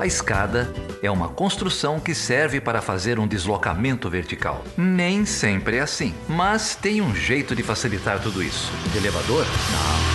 A escada é uma construção que serve para fazer um deslocamento vertical. Nem sempre é assim, mas tem um jeito de facilitar tudo isso. elevador? Não.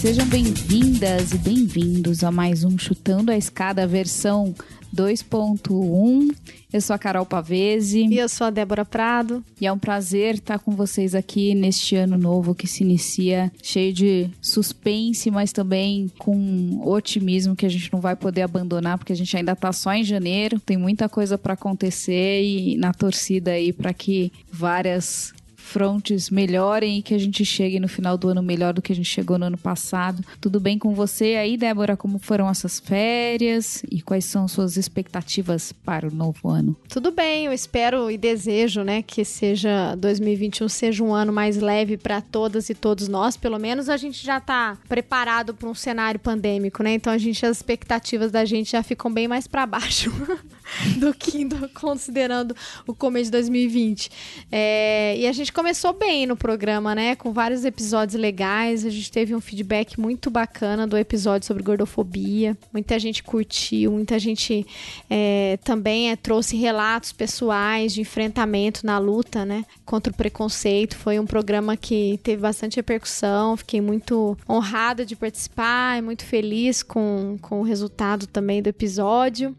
Sejam bem-vindas e bem-vindos a mais um Chutando a Escada versão 2.1. Eu sou a Carol Pavese. E eu sou a Débora Prado. E é um prazer estar com vocês aqui neste ano novo que se inicia cheio de suspense, mas também com otimismo que a gente não vai poder abandonar, porque a gente ainda está só em janeiro. Tem muita coisa para acontecer e na torcida aí para que várias frontes melhorem e que a gente chegue no final do ano melhor do que a gente chegou no ano passado. Tudo bem com você aí, Débora? Como foram essas férias e quais são suas expectativas para o novo ano? Tudo bem, eu espero e desejo, né, que seja 2021 seja um ano mais leve para todas e todos nós. Pelo menos a gente já está preparado para um cenário pandêmico, né? Então a gente as expectativas da gente já ficam bem mais para baixo do que do, considerando o começo de 2020. É, e a gente começou bem no programa, né? Com vários episódios legais. A gente teve um feedback muito bacana do episódio sobre gordofobia. Muita gente curtiu, muita gente é, também é, trouxe relatos pessoais de enfrentamento na luta, né? Contra o preconceito. Foi um programa que teve bastante repercussão. Fiquei muito honrada de participar e muito feliz com, com o resultado também do episódio.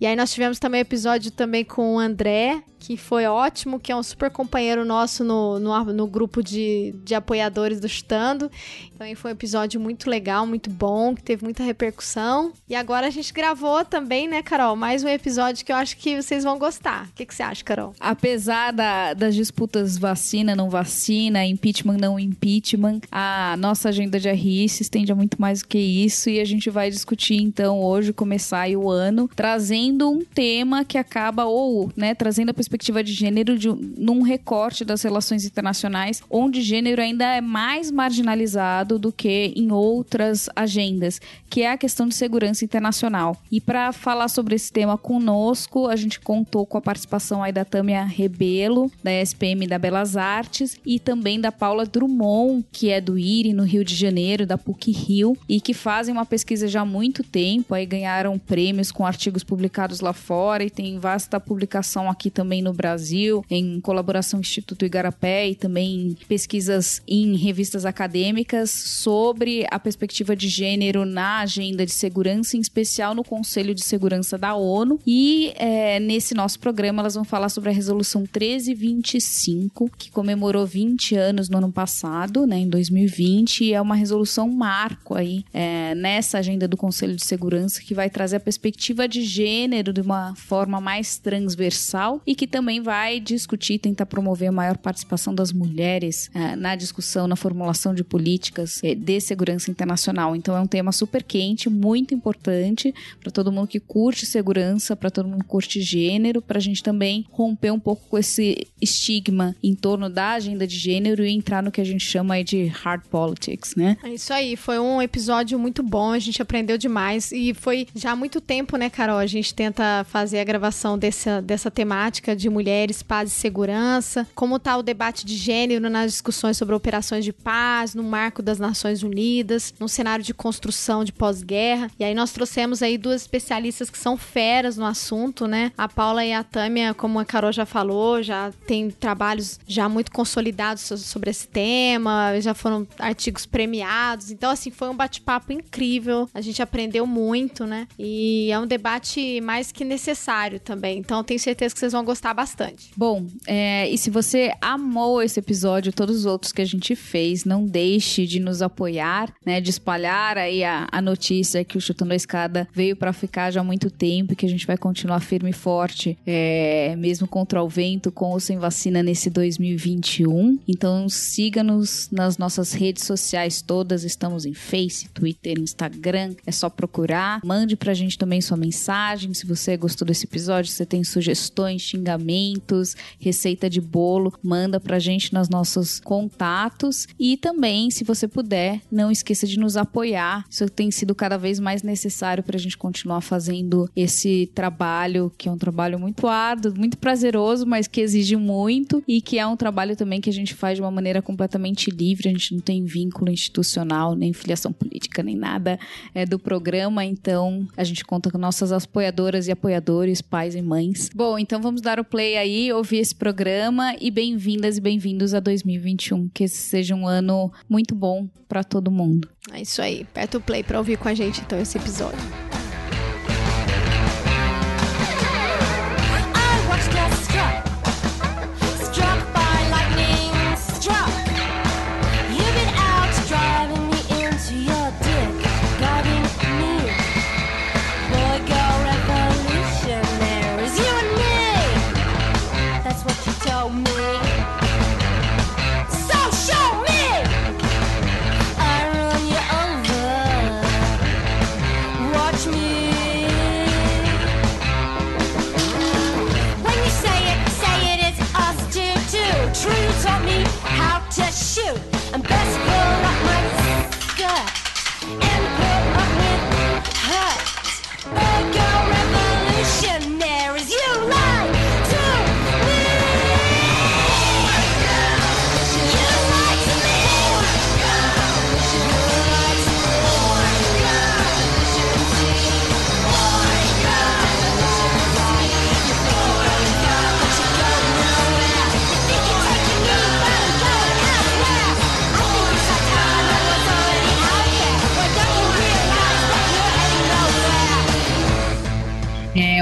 E aí nós tivemos também episódio também com o André, que foi ótimo, que é um super companheiro nosso no, no, no, grupo de, de apoiadores do Chutando. Também foi um episódio muito legal, muito bom, que teve muita repercussão. E agora a gente gravou também, né, Carol? Mais um episódio que eu acho que vocês vão gostar. O que, que você acha, Carol? Apesar da, das disputas vacina, não vacina, impeachment, não impeachment, a nossa agenda de RI se estende a muito mais do que isso. E a gente vai discutir, então, hoje, começar o ano, trazendo um tema que acaba, ou, né, trazendo a perspectiva de gênero de, num recorte das relações internacionais, onde gênero ainda é mais marginalizado do que em outras agendas, que é a questão de segurança internacional. E para falar sobre esse tema conosco, a gente contou com a participação aí da Tâmia Rebelo, da SPM da Belas Artes, e também da Paula Drummond, que é do IRI, no Rio de Janeiro, da PUC Rio, e que fazem uma pesquisa já há muito tempo, aí ganharam prêmios com artigos publicados lá fora, e tem vasta publicação aqui também no Brasil, em colaboração com o Instituto Igarapé e também pesquisas em revistas acadêmicas sobre a perspectiva de gênero na agenda de segurança, em especial no Conselho de Segurança da ONU. E é, nesse nosso programa elas vão falar sobre a Resolução 1325, que comemorou 20 anos no ano passado, né, em 2020, e é uma resolução marco aí é, nessa agenda do Conselho de Segurança que vai trazer a perspectiva de gênero de uma forma mais transversal e que também vai discutir, tentar promover a maior participação das mulheres uh, na discussão, na formulação de políticas uh, de segurança internacional. Então é um tema super quente, muito importante para todo mundo que curte segurança, para todo mundo que curte gênero, para a gente também romper um pouco com esse estigma em torno da agenda de gênero e entrar no que a gente chama de hard politics, né? É isso aí, foi um episódio muito bom, a gente aprendeu demais e foi já há muito tempo, né, Carol? A gente tenta fazer a gravação dessa, dessa temática de mulheres, paz e segurança, como está o debate de gênero nas discussões sobre operações de paz, no marco das Nações Unidas, no cenário de construção de pós-guerra. E aí nós trouxemos aí duas especialistas que são feras no assunto, né? A Paula e a Tâmia, como a Carol já falou, já tem trabalhos já muito consolidados sobre esse tema, já foram artigos premiados. Então, assim, foi um bate-papo incrível. A gente aprendeu muito, né? E é um debate mais que necessário também. Então, tenho certeza que vocês vão gostar gostar bastante. Bom, é, e se você amou esse episódio, todos os outros que a gente fez, não deixe de nos apoiar, né? De espalhar aí a, a notícia que o Chutando a Escada veio para ficar já há muito tempo e que a gente vai continuar firme e forte, é, mesmo contra o vento, com ou sem vacina nesse 2021. Então siga-nos nas nossas redes sociais todas, estamos em Face, Twitter, Instagram, é só procurar. Mande pra gente também sua mensagem, se você gostou desse episódio, se você tem sugestões, xingamentos, receita de bolo, manda manda pra gente nos nossos contatos. E também, se você puder, não esqueça de nos apoiar. Isso tem sido cada vez mais necessário pra gente continuar fazendo esse trabalho, que é um trabalho muito árduo, muito prazeroso, mas que exige muito e que é um trabalho também que a gente faz de uma maneira completamente livre. A gente não tem vínculo institucional, nem filiação política, nem nada é, do programa. Então, a gente conta com nossas apoiadoras e apoiadores, pais e mães. Bom, então vamos dar o play aí, ouvir esse programa e bem-vindas e bem-vindos a 2021. Que esse seja um ano muito bom para todo mundo. É isso aí. Aperta o play para ouvir com a gente então esse episódio.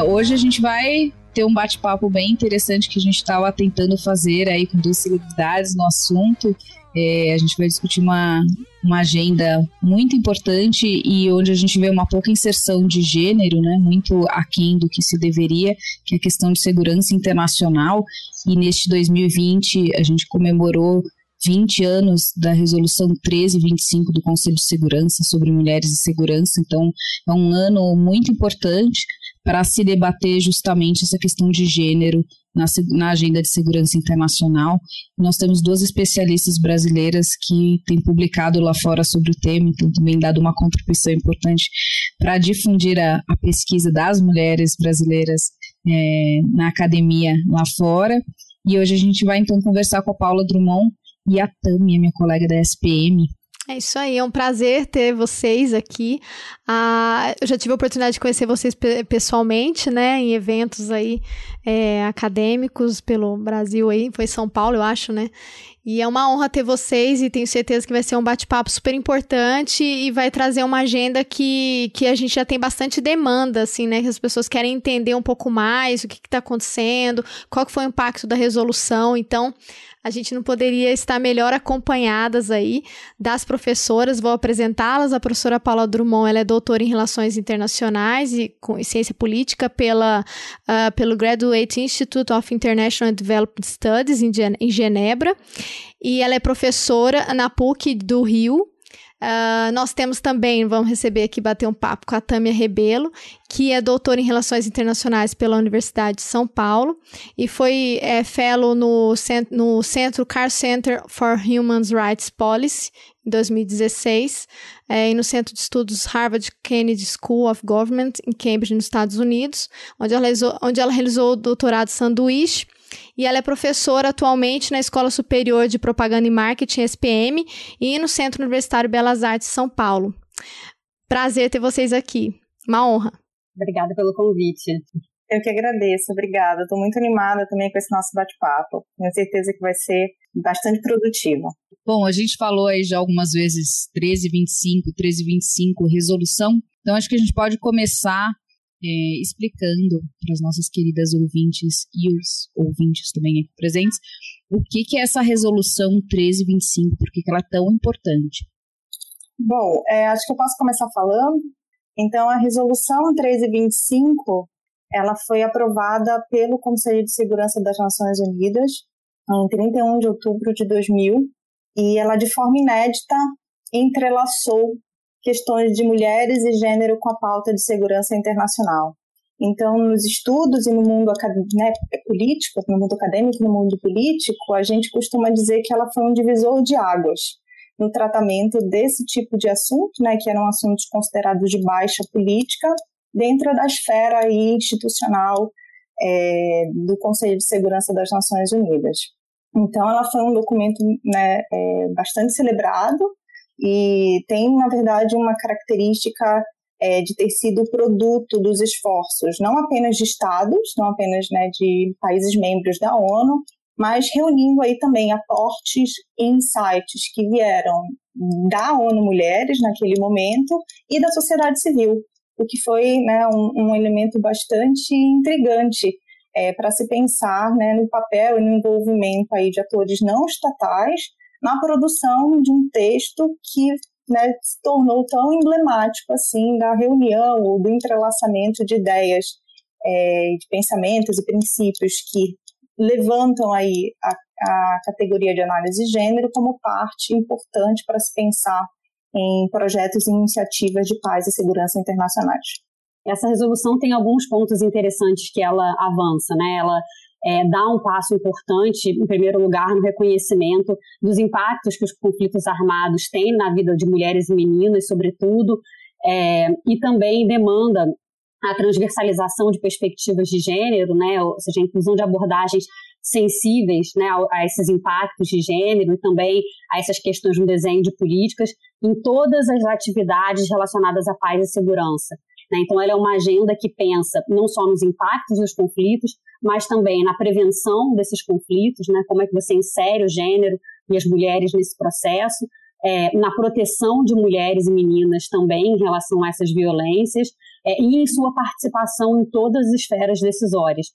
Hoje a gente vai ter um bate-papo bem interessante que a gente estava tentando fazer aí com duas celebridades no assunto. É, a gente vai discutir uma, uma agenda muito importante e onde a gente vê uma pouca inserção de gênero, né, muito aquém do que se deveria, que é a questão de segurança internacional. E neste 2020 a gente comemorou 20 anos da Resolução 1325 do Conselho de Segurança sobre Mulheres e Segurança, então é um ano muito importante para se debater justamente essa questão de gênero na, na, agenda de segurança internacional. Nós temos duas especialistas brasileiras que têm publicado lá fora sobre o tema, então também dado uma contribuição importante para difundir a, a, pesquisa das mulheres brasileiras é, na academia lá fora. E hoje a gente vai então conversar com a Paula Drummond e a Tâmia, minha colega da SPM, é isso aí, é um prazer ter vocês aqui. Ah, eu já tive a oportunidade de conhecer vocês pessoalmente, né, em eventos aí é, acadêmicos pelo Brasil aí, foi São Paulo, eu acho, né? E é uma honra ter vocês e tenho certeza que vai ser um bate-papo super importante e vai trazer uma agenda que, que a gente já tem bastante demanda, assim, né? Que as pessoas querem entender um pouco mais o que está acontecendo, qual que foi o impacto da resolução. Então, a gente não poderia estar melhor acompanhadas aí das professoras. Vou apresentá-las. A professora Paula Drummond, ela é doutora em Relações Internacionais e com Ciência Política pela, uh, pelo Graduate Institute of International Development Studies em, em Genebra. E ela é professora na PUC do Rio, Uh, nós temos também, vamos receber aqui, bater um papo com a Tâmia Rebelo, que é doutora em Relações Internacionais pela Universidade de São Paulo e foi é, fellow no, no Centro Car Center for Human Rights Policy em 2016 é, e no Centro de Estudos Harvard Kennedy School of Government em Cambridge, nos Estados Unidos, onde ela realizou, onde ela realizou o doutorado sanduíche e ela é professora atualmente na Escola Superior de Propaganda e Marketing, SPM, e no Centro Universitário Belas Artes, São Paulo. Prazer ter vocês aqui. Uma honra. Obrigada pelo convite. Eu que agradeço, obrigada. Estou muito animada também com esse nosso bate-papo. Tenho certeza que vai ser bastante produtivo. Bom, a gente falou aí já algumas vezes 1325, 1325, resolução. Então acho que a gente pode começar é, explicando para as nossas queridas ouvintes e os ouvintes também aqui presentes o que, que é essa resolução 1325, por que, que ela é tão importante. Bom, é, acho que eu posso começar falando. Então, a resolução 1325 ela foi aprovada pelo Conselho de Segurança das Nações Unidas em 31 de outubro de 2000 e ela de forma inédita entrelaçou questões de mulheres e gênero com a pauta de segurança internacional. Então, nos estudos e no mundo né, político, no mundo acadêmico, no mundo político, a gente costuma dizer que ela foi um divisor de águas no tratamento desse tipo de assunto, né, que eram assuntos considerados de baixa política, dentro da esfera institucional é, do Conselho de Segurança das Nações Unidas. Então, ela foi um documento né, é, bastante celebrado e tem, na verdade, uma característica é, de ter sido produto dos esforços não apenas de estados, não apenas né, de países membros da ONU, mas reunindo aí também aportes e insights que vieram da ONU Mulheres naquele momento e da sociedade civil, o que foi né, um, um, elemento bastante intrigante é, para se pensar né, no papel e no envolvimento aí de atores não estatais na produção de um texto que né, se tornou tão emblemático assim da reunião ou do entrelaçamento de ideias, é, de pensamentos e princípios que levantam aí a, a categoria de análise de gênero como parte importante para se pensar em projetos e iniciativas de paz e segurança internacionais. Essa resolução tem alguns pontos interessantes que ela avança, né? Ela é, dá um passo importante, em primeiro lugar, no reconhecimento dos impactos que os conflitos armados têm na vida de mulheres e meninas, sobretudo, é, e também demanda a transversalização de perspectivas de gênero, né, ou seja, a inclusão de abordagens sensíveis né, a, esses impactos de gênero e também a essas questões no desenho de políticas em todas as atividades relacionadas à paz e segurança. Né? Então, ela é uma agenda que pensa não só nos impactos dos conflitos, mas também na prevenção desses conflitos, né? como é que você insere o gênero e as mulheres nesse processo, é, na proteção de mulheres e meninas também em relação a essas violências é, e em sua participação em todas as esferas decisórias.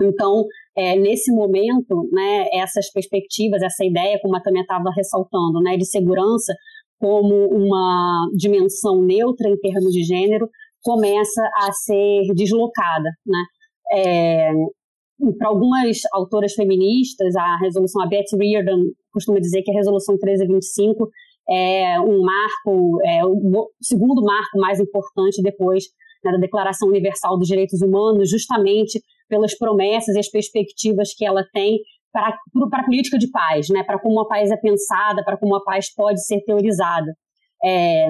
Então, é, nesse momento, né, essas perspectivas, essa ideia, como a Tânia estava ressaltando, né, de segurança como uma dimensão neutra em termos de gênero, começa a ser deslocada, né? É, para algumas autoras feministas, a resolução, a Betty Reardon costuma dizer que a resolução 1325 é um marco, é o segundo marco mais importante depois né, da Declaração Universal dos Direitos Humanos, justamente pelas promessas e as perspectivas que ela tem para, para a política de paz, né, para como a paz é pensada, para como a paz pode ser teorizada. É,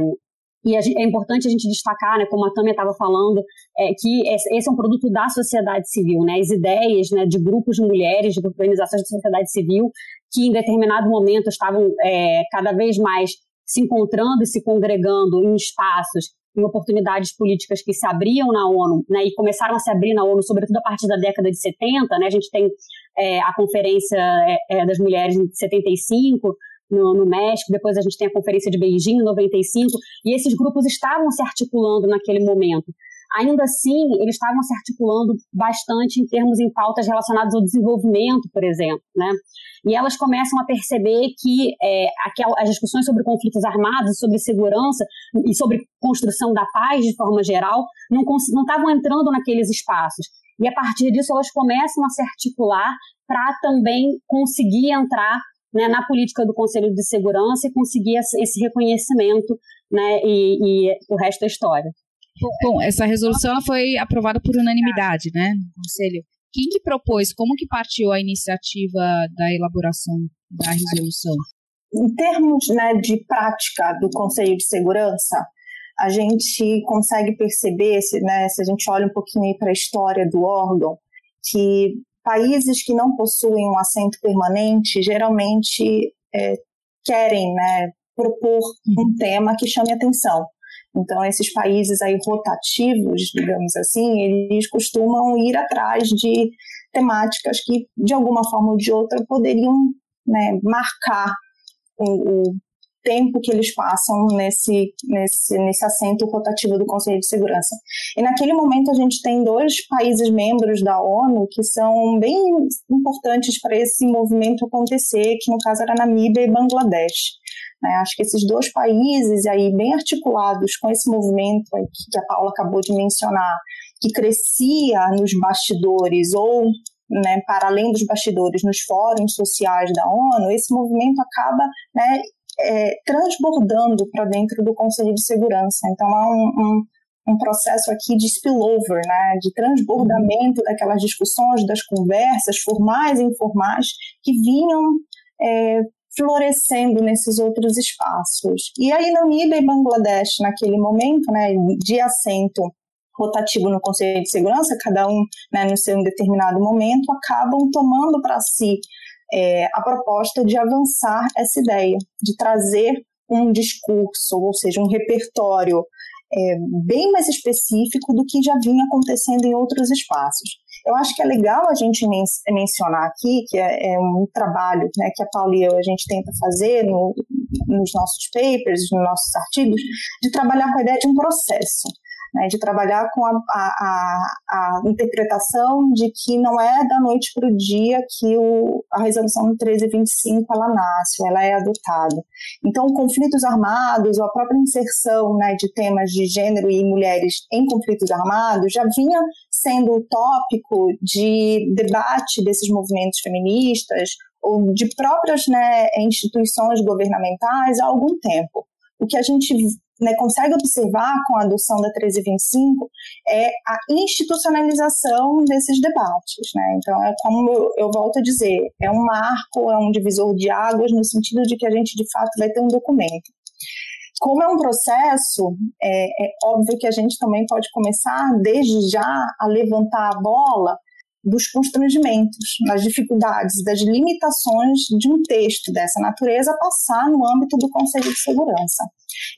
e é importante a gente destacar, né, como a Tâmia estava falando, é, que esse é um produto da sociedade civil, né, as ideias né, de grupos de mulheres, de organizações da sociedade civil, que em determinado momento estavam é, cada vez mais se encontrando e se congregando em espaços, em oportunidades políticas que se abriam na ONU, né, e começaram a se abrir na ONU, sobretudo a partir da década de 70, né, a gente tem é, a Conferência é, é, das Mulheres de 75, no, no, México, depois a gente tem a Conferência de Beijing em 95, e esses grupos estavam se articulando naquele momento. Ainda assim, eles estavam se articulando bastante em termos em pautas relacionadas ao desenvolvimento, por exemplo, né? E elas começam a perceber que é, as discussões sobre conflitos armados, sobre segurança e sobre construção da paz de forma geral não estavam entrando naqueles espaços. E a partir disso elas começam a se articular para também conseguir entrar né, na política do Conselho de Segurança e conseguir esse reconhecimento, né, e, e o resto é história. Bom, essa resolução ela foi aprovada por unanimidade, né, no Conselho. Quem que propôs, como que partiu a iniciativa da elaboração da resolução? Em termos né, de prática do Conselho de Segurança, a gente consegue perceber, se, né, se a gente olha um pouquinho para a história do órgão, que países que não possuem um assento permanente geralmente é, querem né, propor um uhum. tema que chame atenção. Então, esses países aí rotativos, digamos assim, eles costumam ir atrás de temáticas que, de alguma forma ou de outra, poderiam né, marcar o, o tempo que eles passam nesse, nesse, nesse assento rotativo do Conselho de Segurança. E naquele momento a gente tem dois países membros da ONU que são bem importantes para esse movimento acontecer, que no caso era Namíbia e Bangladesh. Né? Acho que esses dois países aí bem articulados com esse movimento que a Paula acabou de mencionar, que crescia nos bastidores ou né, para além dos bastidores, nos fóruns sociais da ONU, esse movimento acaba né, é, transbordando para dentro do Conselho de Segurança. Então há um, um, um processo aqui de spillover, né, de transbordamento daquelas discussões, das conversas formais e informais que vinham é, florescendo nesses outros espaços. E aí, Namíbia e Bangladesh, naquele momento, né, de assento rotativo no Conselho de Segurança, cada um né, no seu determinado momento, acabam tomando para si é, a proposta de avançar essa ideia, de trazer um discurso, ou seja, um repertório é, bem mais específico do que já vinha acontecendo em outros espaços. Eu acho que é legal a gente men mencionar aqui, que é, é, um trabalho né, que a Paula e eu a gente tenta fazer no, nos nossos papers, nos nossos artigos, de trabalhar com a ideia de um processo né, de trabalhar com a, a, a, interpretação de que não é da noite para o dia que o, a resolução 1325 ela nasce, ela é adotada. Então, conflitos armados, ou a própria inserção né, de temas de gênero e mulheres em conflitos armados já vinha sendo o tópico de debate desses movimentos feministas ou de próprias né, instituições governamentais há algum tempo. O que a gente né, consegue observar com a adoção da 1325 é a institucionalização desses debates. Né? Então, é como eu, eu, volto a dizer, é um marco, é um divisor de águas, no sentido de que a gente, de fato, vai ter um documento. Como é um processo, é, é óbvio que a gente também pode começar, desde já, a levantar a bola dos constrangimentos, das dificuldades, das limitações de um texto dessa natureza passar no âmbito do Conselho de Segurança.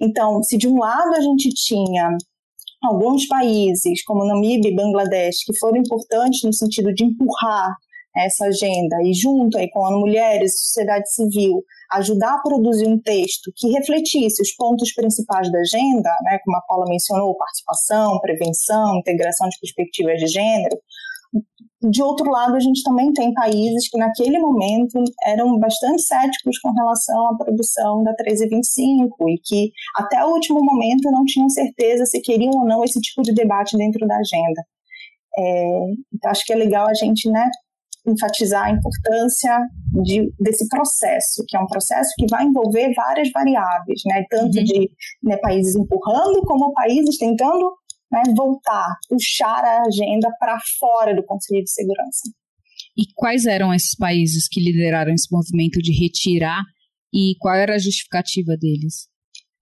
Então, se de um lado a gente tinha alguns países, como Namíbia e Bangladesh, que foram importantes no sentido de empurrar essa agenda e junto aí com a Mulheres, sociedade civil, ajudar a produzir um texto que refletisse os pontos principais da agenda, né, como a Paula mencionou, participação, prevenção, integração de perspectivas de gênero, de outro lado, a gente também tem países que naquele momento eram bastante céticos com relação à produção da 1325 e que até o último momento não tinham certeza se queriam ou não esse tipo de debate dentro da agenda. É, então, acho que é legal a gente né, enfatizar a importância de, desse processo, que é um processo que vai envolver várias variáveis, né, tanto uhum. de né, países empurrando como países tentando né, voltar, puxar a agenda para fora do Conselho de Segurança. E quais eram esses países que lideraram esse movimento de retirar e qual era a justificativa deles?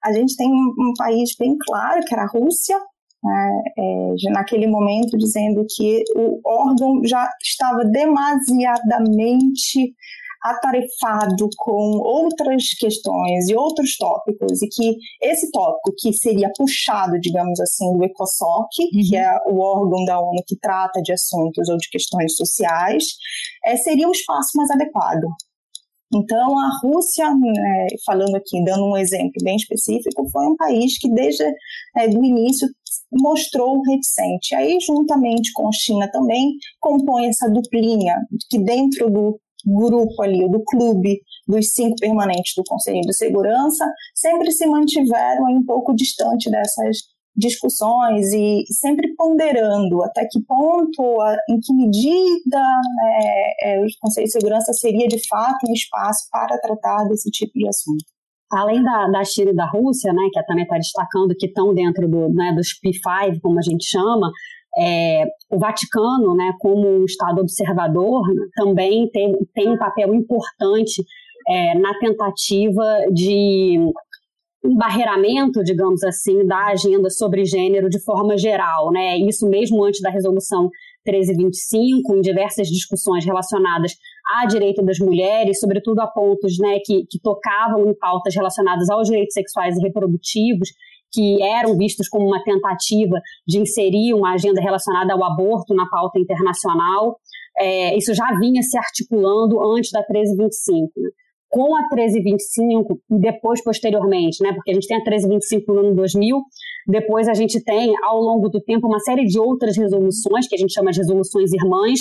A gente tem um, país bem claro, que era a Rússia, né, é, naquele momento dizendo que o órgão já estava demasiadamente atarefado com outras questões e outros tópicos, e que esse tópico que seria puxado, digamos assim, do ECOSOC, uhum. que é o órgão da ONU que trata de assuntos ou de questões sociais, é, seria o espaço mais adequado. Então, a Rússia, né, falando aqui, dando um exemplo bem específico, foi um país que desde é, o início mostrou reticente. Aí, juntamente com a China também, compõe essa duplinha, que dentro do grupo ali, do clube dos cinco permanentes do Conselho de Segurança, sempre se mantiveram um pouco distante dessas discussões e sempre ponderando até que ponto, em que medida é, é, o Conselho de Segurança seria de fato um espaço para tratar desse tipo de assunto. Além da, da China e da Rússia, né, que a Tânia está destacando, que estão dentro do, né, dos P5, como a gente chama, é, o Vaticano, né, como um Estado observador, também tem, tem um papel importante é, na tentativa de embarreiramento, digamos assim, da agenda sobre gênero de forma geral, né? Isso mesmo antes da resolução 1325, em diversas discussões relacionadas à direito das mulheres, sobretudo a pontos né, que, que tocavam em pautas relacionadas aos direitos sexuais e reprodutivos, que eram vistos como uma tentativa de inserir uma agenda relacionada ao aborto na pauta internacional. É, isso já vinha se articulando antes da 1325. Né? Com a 1325 e depois, posteriormente, né? porque a gente tem a 1325 no ano 2000, depois a gente tem, ao longo do tempo, uma série de outras resoluções, que a gente chama de resoluções irmãs,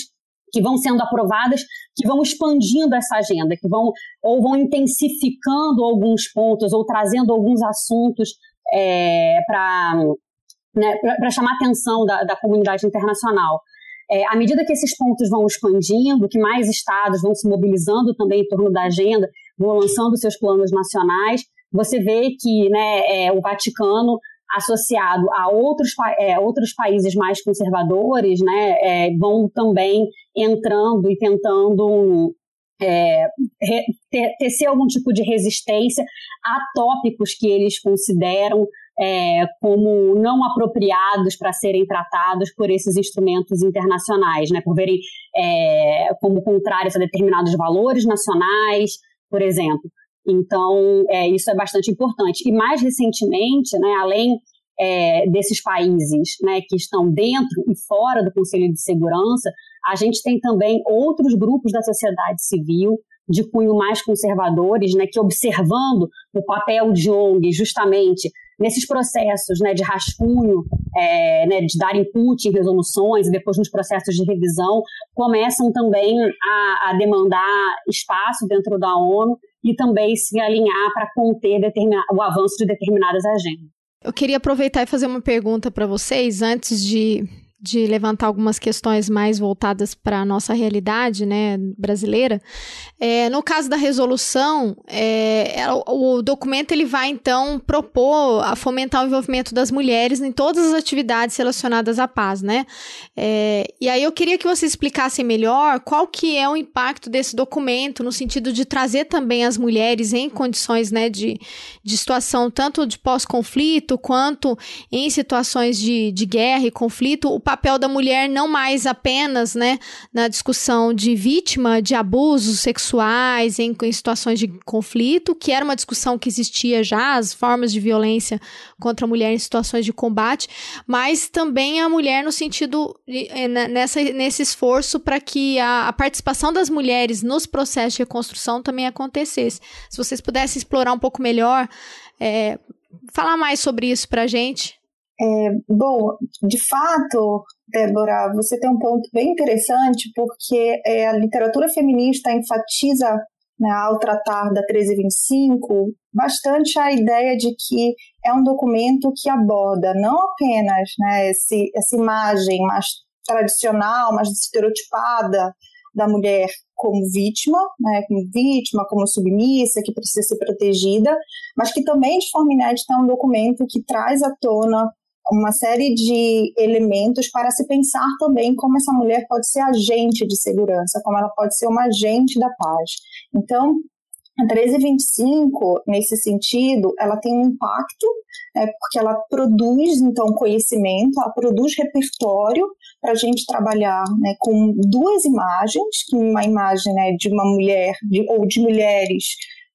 que vão sendo aprovadas, que vão expandindo essa agenda, que vão ou vão intensificando alguns pontos ou trazendo alguns assuntos é, para né, chamar atenção da, da comunidade internacional. É, à medida que esses pontos vão expandindo, que mais estados vão se mobilizando também em torno da agenda, vão lançando seus planos nacionais, você vê que né, é, o Vaticano associado a outros, é, outros países mais conservadores, né, é, vão também entrando e tentando é, tecer algum tipo de resistência a tópicos que eles consideram é, como não apropriados para serem tratados por esses instrumentos internacionais, né, por verem é, como contrários a determinados valores nacionais, por exemplo. Então, é, isso é bastante importante. E mais recentemente, né, além é, desses países né, que estão dentro e fora do Conselho de Segurança, a gente tem também outros grupos da sociedade civil de cunho mais conservadores, né, que observando o papel de ONG justamente nesses processos né, de rascunho, é, né, de dar input em resoluções e depois nos processos de revisão, começam também a, a demandar espaço dentro da ONU e também se alinhar para conter o avanço de determinadas agendas. Eu queria aproveitar e fazer uma pergunta para vocês antes de de levantar algumas questões mais voltadas para a nossa realidade né, brasileira. É, no caso da resolução, é, é, o, documento ele vai então propor a fomentar o envolvimento das mulheres em todas as atividades relacionadas à paz, né? É, e aí eu queria que você explicasse melhor qual que é o impacto desse documento no sentido de trazer também as mulheres em condições né, de, de situação tanto de pós-conflito quanto em situações de, de guerra e conflito, o papel da mulher não mais apenas né, na discussão de vítima de abusos sexuais em, em situações de conflito, que era uma discussão que existia já, as formas de violência contra a mulher em situações de combate, mas também a mulher no sentido eh, nessa, nesse esforço para que a, a participação das mulheres nos processos de reconstrução também acontecesse. Se vocês pudessem explorar um pouco melhor, é, falar mais sobre isso para gente. É, bom, de fato, Débora, você tem um ponto bem interessante, porque é, a literatura feminista enfatiza, né, ao tratar da 1325, bastante a ideia de que é um documento que aborda não apenas né, esse, essa imagem mais tradicional, mais estereotipada da mulher como vítima, né, como vítima, como submissa, que precisa ser protegida, mas que também, de forma inédita, é um documento que traz à tona uma série de elementos para se pensar também como essa mulher pode ser agente de segurança, como ela pode ser uma agente da paz. Então, a 1325, nesse sentido, ela tem um impacto, né, porque ela produz, então, conhecimento, ela produz repertório para a gente trabalhar né, com duas imagens, uma imagem né, de uma mulher, de, ou de mulheres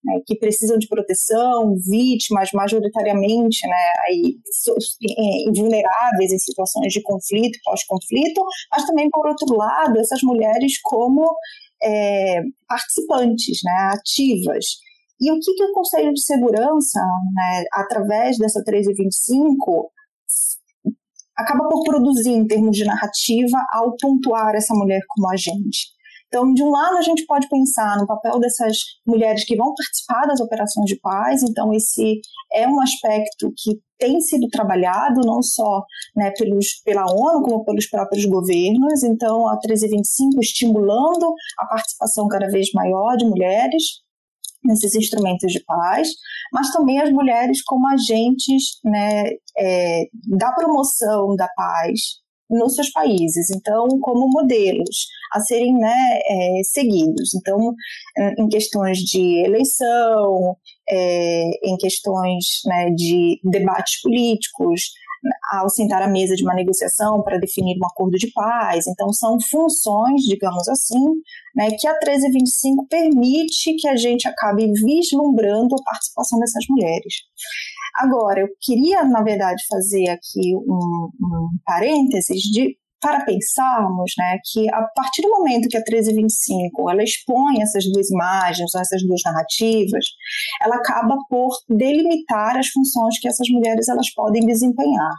né, que precisam de proteção, vítimas majoritariamente né, aí, é, vulneráveis em situações de conflito, pós-conflito, mas também, por outro lado, essas mulheres como é, participantes, né, ativas. E o que, que o Conselho de Segurança, né, através dessa 1325, acaba por produzir em termos de narrativa ao pontuar essa mulher como agente? Então, de um lado, a gente pode pensar no papel dessas mulheres que vão participar das operações de paz, então, esse é um aspecto que tem sido trabalhado não só né, pelos, pela ONU, como pelos próprios governos. Então, a 1325 estimulando a participação cada vez maior de mulheres nesses instrumentos de paz, mas também as mulheres como agentes né, é, da promoção da paz nos seus países, então como modelos a serem né, é, seguidos. Então, em questões de eleição, é, em questões né, de debates políticos, ao sentar à mesa de uma negociação para definir um acordo de paz. Então, são funções, digamos assim, né, que a 1325 permite que a gente acabe vislumbrando a participação dessas mulheres. Agora, eu queria, na verdade, fazer aqui um, um parênteses de para pensarmos né, que a partir do momento que a 1325 ela expõe essas duas imagens, essas duas narrativas, ela acaba por delimitar as funções que essas mulheres elas podem desempenhar.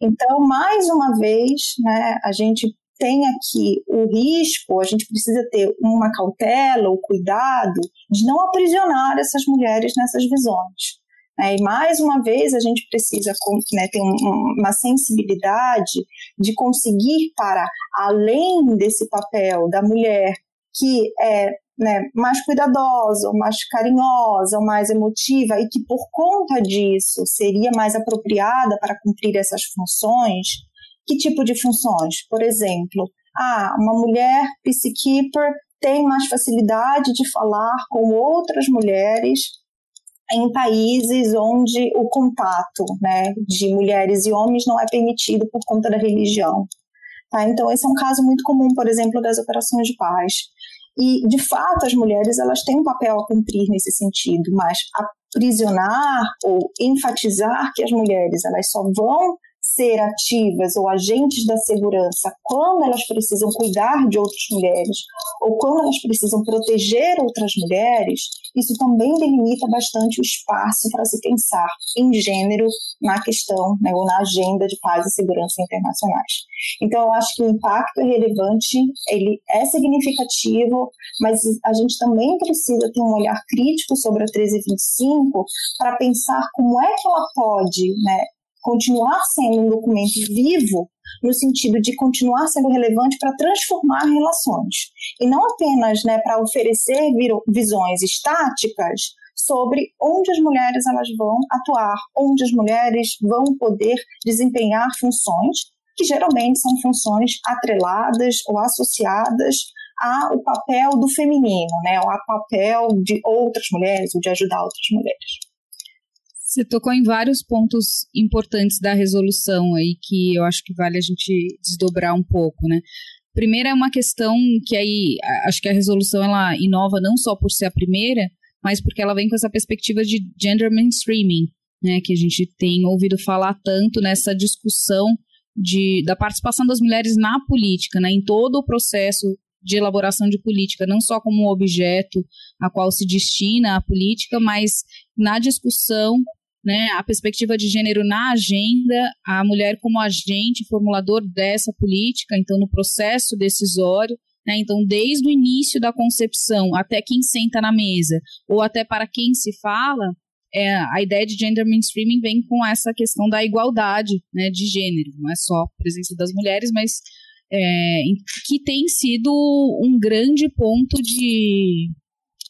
Então, mais uma vez, né, a gente tem aqui o risco, a gente precisa ter uma cautela, o cuidado de não aprisionar essas mulheres nessas visões. Né? E mais uma vez a gente precisa né, ter um, uma sensibilidade de conseguir para além desse papel da mulher que é né, mais cuidadosa, mais carinhosa, mais emotiva, e que por conta disso seria mais apropriada para cumprir essas funções, que tipo de funções? Por exemplo, ah, uma mulher peacekeeper tem mais facilidade de falar com outras mulheres em países onde o contato né, de mulheres e homens não é permitido por conta da religião. Tá? Então, esse é um caso muito comum, por exemplo, das operações de paz. E, de fato, as mulheres elas têm um papel a cumprir nesse sentido, mas aprisionar ou enfatizar que as mulheres elas só vão ser ativas ou agentes da segurança quando elas precisam cuidar de outras mulheres ou quando elas precisam proteger outras mulheres, isso também delimita bastante o espaço para se pensar em gênero na questão né, ou na agenda de paz e segurança internacionais. Então, eu acho que o impacto é relevante, ele é significativo, mas a gente também precisa ter um olhar crítico sobre a 1325 para pensar como é que ela pode né, continuar sendo um documento vivo no sentido de continuar sendo relevante para transformar relações e não apenas né, para oferecer visões estáticas sobre onde as mulheres elas vão atuar, onde as mulheres vão poder desempenhar funções que geralmente são funções atreladas ou associadas ao papel do feminino, né, ao papel de outras mulheres ou de ajudar outras mulheres. Você tocou em vários pontos importantes da resolução aí que eu acho que vale a gente desdobrar um pouco, né? Primeiro é uma questão que aí acho que a resolução ela inova não só por ser a primeira, mas porque ela vem com essa perspectiva de gender mainstreaming, né, que a gente tem ouvido falar tanto nessa discussão de, da participação das mulheres na política, né, em todo o processo de elaboração de política, não só como objeto a qual se destina a política, mas na discussão né, a perspectiva de gênero na agenda, a mulher como agente formulador dessa política, então no processo decisório, né, então desde o início da concepção até quem senta na mesa ou até para quem se fala, é, a ideia de gender mainstreaming vem com essa questão da igualdade né, de gênero, não é só a presença das mulheres, mas é, que tem sido um grande ponto de,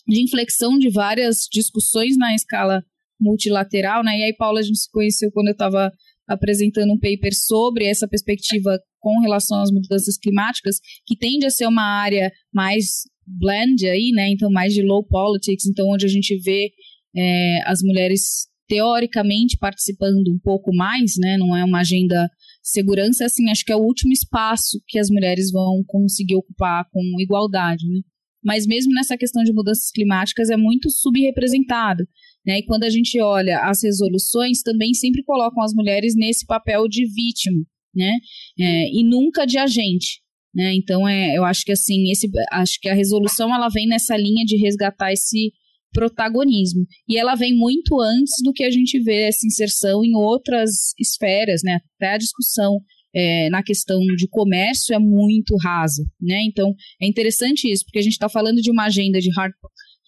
de inflexão de várias discussões na escala multilateral, né? E aí, Paula, a gente se conheceu quando eu estava apresentando um paper sobre essa perspectiva com relação às mudanças climáticas, que tende a ser uma área mais blend aí, né? Então, mais de low politics, então onde a gente vê é, as mulheres teoricamente participando um pouco mais, né? Não é uma agenda segurança, assim, acho que é o último espaço que as mulheres vão conseguir ocupar com igualdade, né? Mas mesmo nessa questão de mudanças climáticas é muito subrepresentado. Né? E quando a gente olha as resoluções, também sempre colocam as mulheres nesse papel de vítima, né? É, e nunca de agente. Né? Então, é, eu acho que assim, esse, acho que a resolução ela vem nessa linha de resgatar esse protagonismo. E ela vem muito antes do que a gente vê essa inserção em outras esferas, né? Até a discussão é, na questão de comércio é muito rasa, né? Então é interessante isso, porque a gente está falando de uma agenda de hard,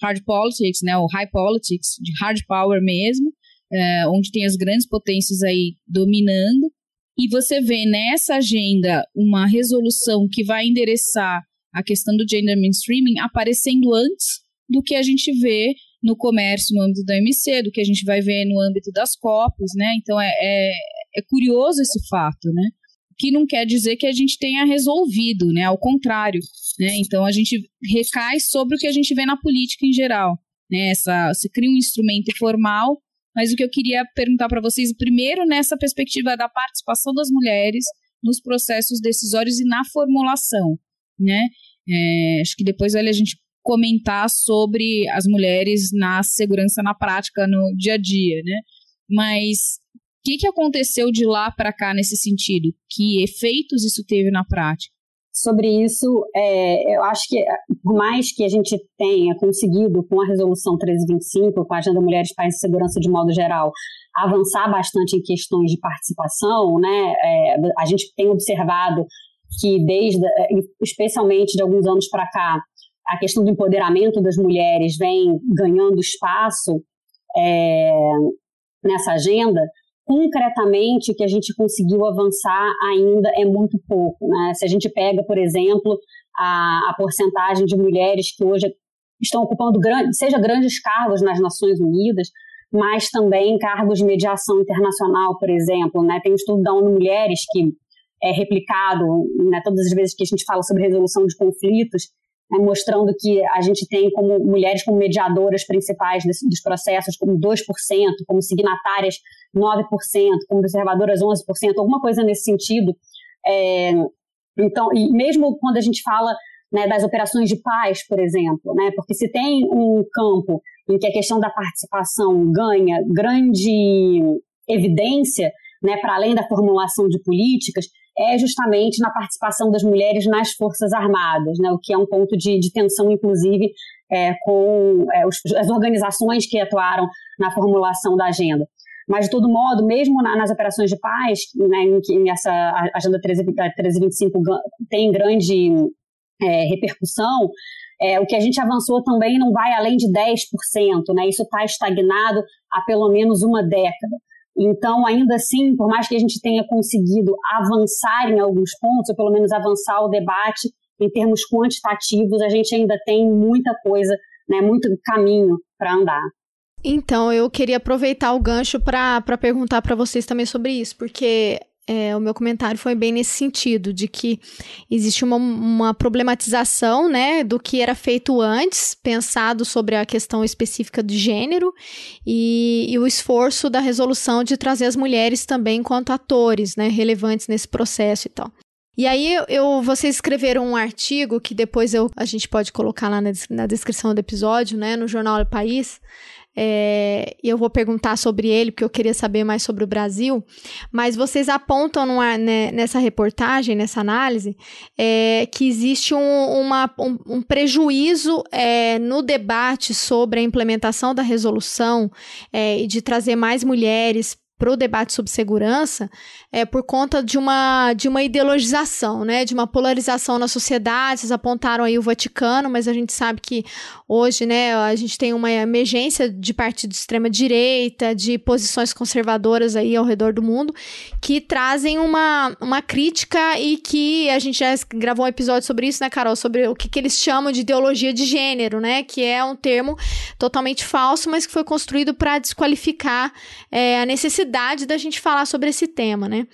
hard politics, né, o high politics, de hard power mesmo, é, onde tem as grandes potências aí dominando, e você vê nessa agenda uma resolução que vai endereçar a questão do gender mainstreaming aparecendo antes do que a gente vê no comércio no âmbito da OMC, do que a gente vai ver no âmbito das COPs, né? Então é, é, é curioso esse fato, né? Que não quer dizer que a gente tenha resolvido, né? Ao contrário, né? Então a gente recai sobre o que a gente vê na política em geral, né? Essa, se cria um instrumento formal, mas o que eu queria perguntar para vocês primeiro nessa perspectiva da participação das mulheres nos processos decisórios e na formulação, né? É, acho que depois vale a gente comentar sobre as mulheres na segurança na prática no dia a dia, né? Mas que, que aconteceu de lá para cá nesse sentido? Que efeitos isso teve na prática? Sobre isso, é, eu acho que, por mais que a gente tenha conseguido, com a Resolução 1325, com a Agenda Mulheres, Paz e Segurança de modo geral, avançar bastante em questões de participação, né? É, a gente tem observado que, desde, especialmente de alguns anos para cá, a questão do empoderamento das mulheres vem ganhando espaço é, nessa agenda, concretamente que a gente conseguiu avançar ainda é muito pouco. Né? Se a gente pega, por exemplo, a, a porcentagem de mulheres que hoje estão ocupando grande, seja grandes cargos nas Nações Unidas, mas também cargos de mediação internacional, por exemplo. Né? Tem um estudo da ONU Mulheres que é replicado né, todas as vezes que a gente fala sobre resolução de conflitos, né, mostrando que a gente tem como mulheres como mediadoras principais desse, dos processos, como 2%, como signatárias 9%, como observadoras 11%, alguma coisa nesse sentido. É, então, e mesmo quando a gente fala né, das operações de paz, por exemplo, né, porque se tem um campo em que a questão da participação ganha grande evidência, né, para além da formulação de políticas, é justamente na participação das mulheres nas Forças Armadas, né, o que é um ponto de, de tensão, inclusive, é, com é, os, as organizações que atuaram na formulação da agenda. Mas, de todo modo, mesmo na, nas operações de paz, né, em que essa Agenda 13, 1325 tem grande é, repercussão, é, o que a gente avançou também não vai além de 10%, né? Isso está estagnado há pelo menos uma década. Então, ainda assim, por mais que a gente tenha conseguido avançar em alguns pontos, ou pelo menos avançar o debate em termos quantitativos, a gente ainda tem muita coisa, né, muito caminho para andar. Então, eu queria aproveitar o gancho para perguntar para vocês também sobre isso, porque é, o meu comentário foi bem nesse sentido, de que existe uma, uma, problematização né, do que era feito antes, pensado sobre a questão específica de gênero, e, e o esforço da resolução de trazer as mulheres também enquanto atores né, relevantes nesse processo e tal. E aí eu, vocês escreveram um artigo que depois eu, a gente pode colocar lá na, na descrição do episódio, né, no jornal O País, é, eu vou perguntar sobre ele, porque eu queria saber mais sobre o Brasil. Mas vocês apontam numa, né, nessa reportagem, nessa análise, é, que existe um, uma, um, um prejuízo é, no debate sobre a implementação da resolução é, e de trazer mais mulheres para o debate sobre segurança é por conta de uma, de uma ideologização, né, de uma polarização na sociedade. Vocês apontaram aí o Vaticano, mas a gente sabe que hoje, né, a gente tem uma emergência de partidos de extrema direita, de posições conservadoras aí ao redor do mundo, que trazem uma, uma crítica e que a gente já gravou um episódio sobre isso, né, Carol, sobre o que, que eles chamam de ideologia de gênero, né, que é um termo totalmente falso, mas que foi construído para desqualificar é, a necessidade da gente falar sobre esse tema, né.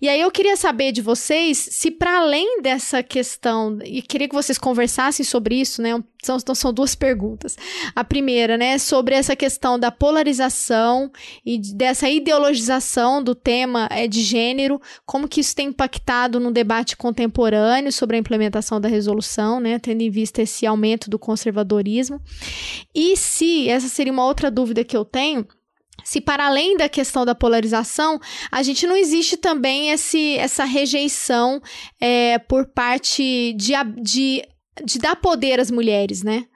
E aí eu queria saber de vocês se, para além dessa questão, e queria que vocês conversassem sobre isso, né? São, então, são duas perguntas. A primeira, né, sobre essa questão da polarização e dessa ideologização do tema é, de gênero, como que isso tem impactado no debate contemporâneo sobre a implementação da resolução, né, tendo em vista esse aumento do conservadorismo. E se, essa seria uma outra dúvida que eu tenho, se para além da questão da polarização, a gente não existe também esse, essa rejeição é, por parte de, de, de dar poder às mulheres, né?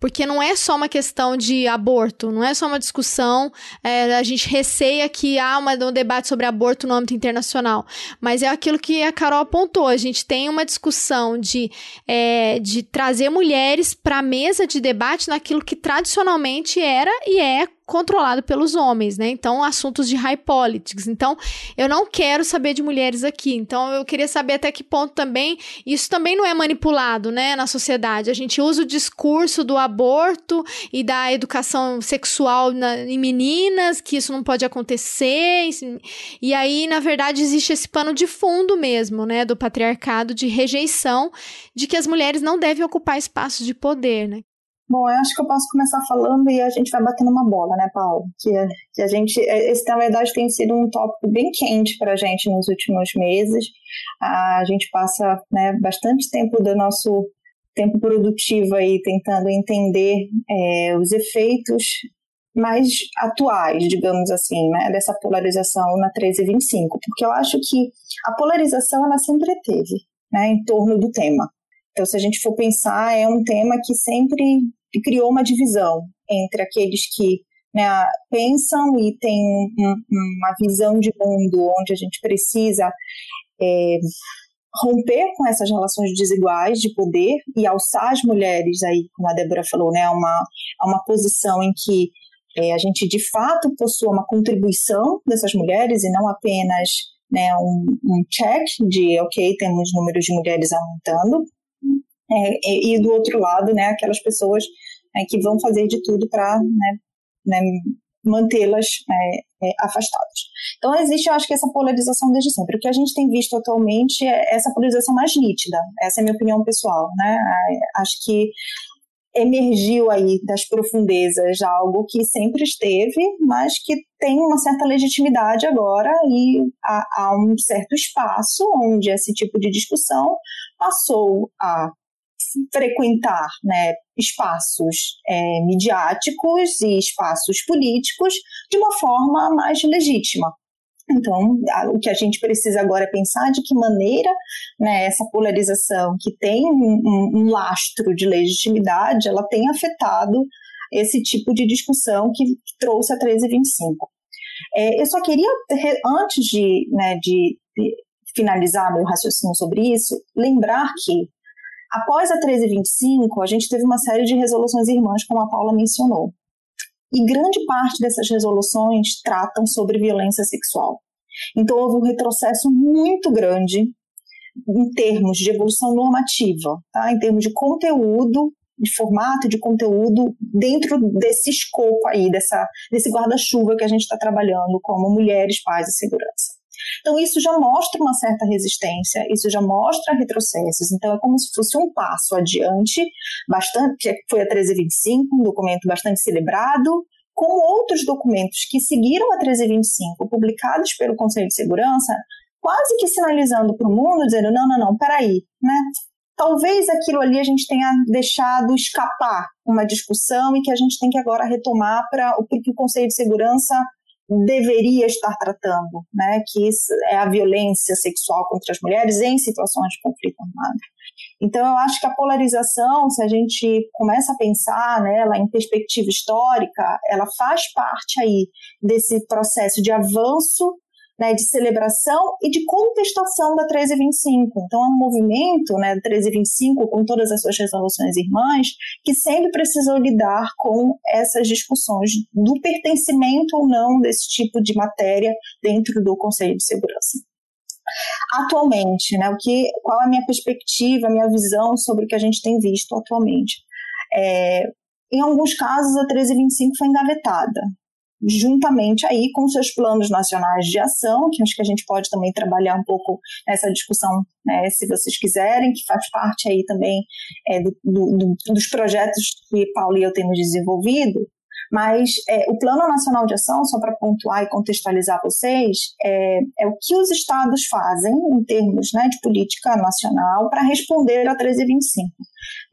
Porque não é só uma questão de aborto, não é só uma discussão, é, a gente receia que há uma, um debate sobre aborto no âmbito internacional, mas é aquilo que a Carol apontou, a gente tem uma discussão de, é, de trazer mulheres para a mesa de debate naquilo que tradicionalmente era e é controlado pelos homens, né? Então, assuntos de high politics. Então, eu não quero saber de mulheres aqui. Então, eu queria saber até que ponto também isso também não é manipulado, né, na sociedade. A gente usa o discurso do aborto e da educação sexual na, em meninas, que isso não pode acontecer. E aí, na verdade, existe esse pano de fundo mesmo, né, do patriarcado de rejeição de que as mulheres não devem ocupar espaços de poder, né? Bom, eu acho que eu posso começar falando e a gente vai batendo uma bola, né, Paulo? Que, que a gente, é, esse na verdade tem sido um tópico bem quente para a gente nos últimos meses. A gente passa né, bastante tempo do nosso tempo produtivo aí tentando entender é, os efeitos mais atuais, digamos assim, né, dessa polarização na 1325, porque eu acho que a polarização ela sempre teve, né, em torno do tema. Então, se a gente for pensar, é um tema que sempre criou uma divisão entre aqueles que né, pensam e têm um, uma visão de mundo onde a gente precisa é, romper com essas relações desiguais de poder e alçar as mulheres aí, como a Débora falou, né, uma, uma posição em que é, a gente de fato possua uma contribuição dessas mulheres e não apenas né, um, um check de, ok, temos números de mulheres aumentando, é, e, e, do outro lado, né, aquelas pessoas é, que vão fazer de tudo para né, né, mantê-las é, é, afastadas. Então, existe, eu acho que essa polarização desde sempre. O que a gente tem visto atualmente é essa polarização mais nítida. Essa é a minha opinião pessoal. Né? Acho que emergiu aí das profundezas algo que sempre esteve, mas que tem uma certa legitimidade agora e há, há um certo espaço onde esse tipo de discussão passou a frequentar né, espaços é, midiáticos e espaços políticos de uma forma mais legítima. Então, o que a gente precisa agora é pensar de que maneira né, essa polarização, que tem um, um, lastro de legitimidade, ela tem afetado esse tipo de discussão que trouxe a 1325. É, eu só queria, antes de, né, de, de finalizar meu raciocínio sobre isso, lembrar que Após a 1325, a gente teve uma série de resoluções irmãs, como a Paula mencionou. E grande parte dessas resoluções tratam sobre violência sexual. Então, houve um retrocesso muito grande em termos de evolução normativa, tá? em termos de conteúdo, de formato de conteúdo dentro desse escopo aí, dessa, desse guarda-chuva que a gente está trabalhando como mulheres, pais e segurança. Então, isso já mostra uma certa resistência, isso já mostra retrocessos. Então, é como se fosse um passo adiante, bastante, foi a 1325, um documento bastante celebrado, com outros documentos que seguiram a 1325, publicados pelo Conselho de Segurança, quase que sinalizando para o mundo, dizendo: não, não, não, peraí, né? Talvez aquilo ali a gente tenha deixado escapar uma discussão e que a gente tem que agora retomar para o que o Conselho de Segurança deveria estar tratando, né, que é a violência sexual contra as mulheres em situações de conflito armado. Então, eu acho que a polarização, se a gente começa a pensar nela em perspectiva histórica, ela faz parte aí desse processo de avanço né, de celebração e de contestação da 1325. Então, é um movimento, né, 1325, com todas as suas resoluções irmãs, que sempre precisou lidar com essas discussões do pertencimento ou não desse tipo de matéria dentro do Conselho de Segurança. Atualmente, né, o que, qual a minha perspectiva, a minha visão sobre o que a gente tem visto atualmente? É, em alguns casos, a 1325 foi engavetada juntamente aí com seus planos nacionais de ação, que acho que a gente pode também trabalhar um pouco nessa discussão, né, se vocês quiserem, que faz parte aí também é, do, do, dos projetos que Paulo e eu temos desenvolvido, mas é, o Plano Nacional de Ação, só para pontuar e contextualizar vocês, é, é, o que os estados fazem em termos né, de política nacional para responder a 1325.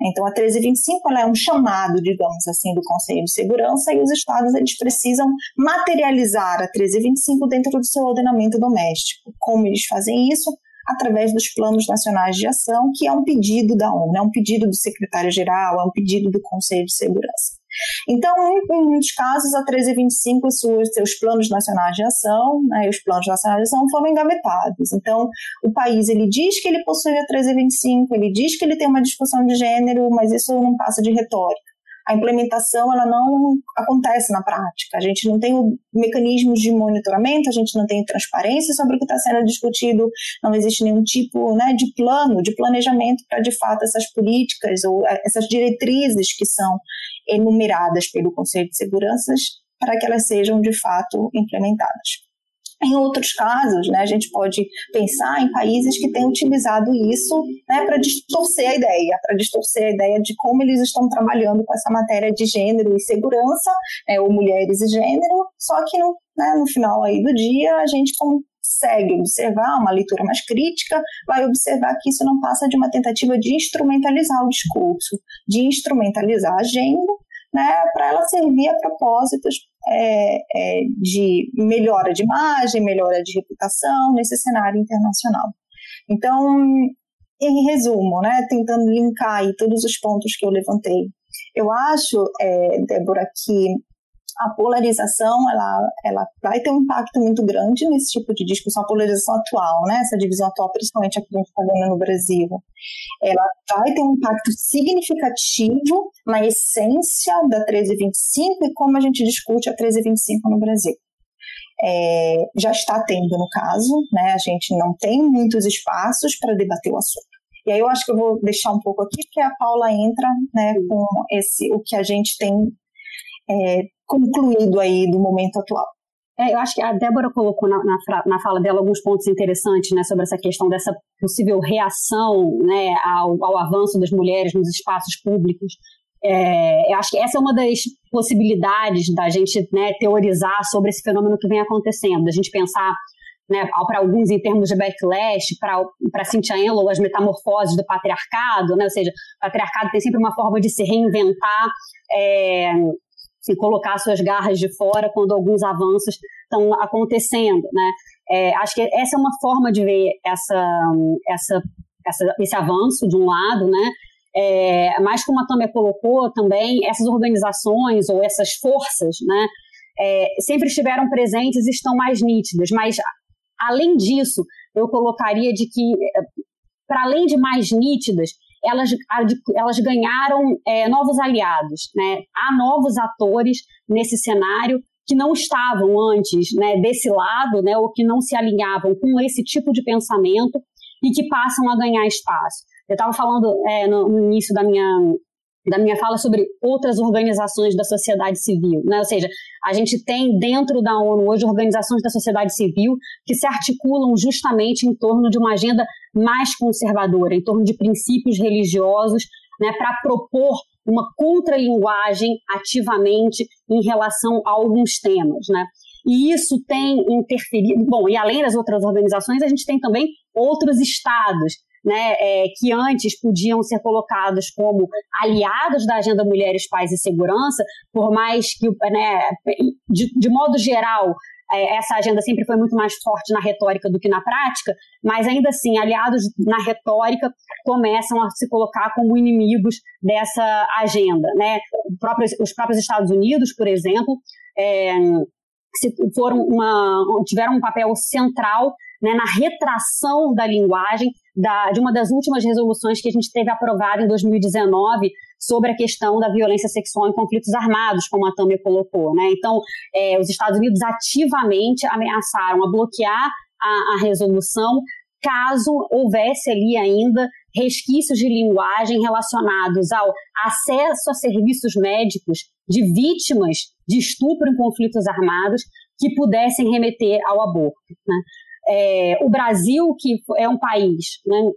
Então, a 1325 ela é um chamado, digamos assim, do Conselho de Segurança e os estados eles precisam materializar a 1325 dentro do seu ordenamento doméstico. Como eles fazem isso? através dos planos nacionais de ação, que é um pedido da ONU, é um pedido do secretário-geral, é um pedido do Conselho de Segurança. Então, em muitos casos, a 1325 e seus planos nacionais de ação, né, os planos nacionais de ação foram engavetados. Então, o país ele diz que ele possui a 1325, ele diz que ele tem uma discussão de gênero, mas isso não passa de retórica a implementação ela não acontece na prática. A gente não tem mecanismos de monitoramento, a gente não tem transparência sobre o que está sendo discutido, não existe nenhum tipo né, de plano, de planejamento para de fato essas políticas ou eh, essas diretrizes que são enumeradas pelo Conselho de Segurança para que elas sejam de fato implementadas. Em outros casos, né, a gente pode pensar em países que têm utilizado isso né, para distorcer a ideia, para distorcer a ideia de como eles estão trabalhando com essa matéria de gênero e segurança, né, ou mulheres e gênero, só que no, né, no final aí do dia a gente consegue observar uma leitura mais crítica, vai observar que isso não passa de uma tentativa de instrumentalizar o discurso, de instrumentalizar a agenda, né, para ela servir a propósitos é, é, de melhora de imagem, melhora de reputação nesse cenário internacional. Então, em resumo, né, tentando linkar aí todos os pontos que eu levantei, eu acho, é, Débora, que a polarização ela, ela vai ter um impacto muito grande nesse tipo de discussão, a polarização atual, né? essa divisão atual, principalmente aqui que no Brasil, ela vai ter um impacto significativo na essência da 1325 e como a gente discute a 1325 no Brasil. É, já está tendo no caso, né? a gente não tem muitos espaços para debater o assunto. E aí eu acho que eu vou deixar um pouco aqui, porque a Paula entra né, com esse, o que a gente tem é, concluído aí do momento atual. É, eu acho que a Débora colocou na, na, na, fala dela alguns pontos interessantes né, sobre essa questão dessa possível reação né, ao, ao avanço das mulheres nos espaços públicos. É, eu acho que essa é uma das possibilidades da gente né, teorizar sobre esse fenômeno que vem acontecendo, da gente pensar né, para alguns em termos de backlash, para Cynthia Enlow, as metamorfoses do patriarcado, né, ou seja, o patriarcado tem sempre uma forma de se reinventar, é, se colocar suas garras de fora quando alguns avanços estão acontecendo. Né. É, acho que essa é uma forma de ver essa, essa, essa, esse avanço, de um lado, né, é, mas como a Tâmia colocou também, essas organizações ou essas forças, né, é, sempre estiveram presentes e estão mais nítidas, mas Além disso, eu colocaria de que, eh, para além de mais nítidas, elas, elas ganharam é, novos aliados. Né? Há novos atores nesse cenário que não estavam antes né, desse lado, né, ou que não se alinhavam com esse tipo de pensamento e que passam a ganhar espaço. Eu estava falando é, no, no, início da minha, da minha fala sobre outras organizações da sociedade civil, né? ou seja, a gente tem dentro da ONU hoje organizações da sociedade civil que se articulam justamente em torno de uma agenda mais conservadora, em torno de princípios religiosos, né, para propor uma contralinguagem ativamente em relação a alguns temas, né? E isso tem interferido. Bom, e além das outras organizações, a gente tem também outros estados né, é, que antes podiam ser colocados como aliados da agenda Mulheres, Paz e Segurança, por mais que, né, de, de modo geral, é, essa agenda sempre foi muito mais forte na retórica do que na prática, mas ainda assim, aliados na retórica começam a se colocar como inimigos dessa agenda. Né? os próprios Estados Unidos, por exemplo, é, foram uma, tiveram um papel central né, na retração da linguagem da, de uma das últimas resoluções que a gente teve aprovada em 2019 sobre a questão da violência sexual em conflitos armados, como a Tâmia colocou. Né? Então, é, os Estados Unidos ativamente ameaçaram a bloquear a, a resolução caso houvesse ali ainda resquícios de linguagem relacionados ao acesso a serviços médicos de vítimas de estupro em conflitos armados que pudessem remeter ao aborto. Né? É, o Brasil, que é um país né,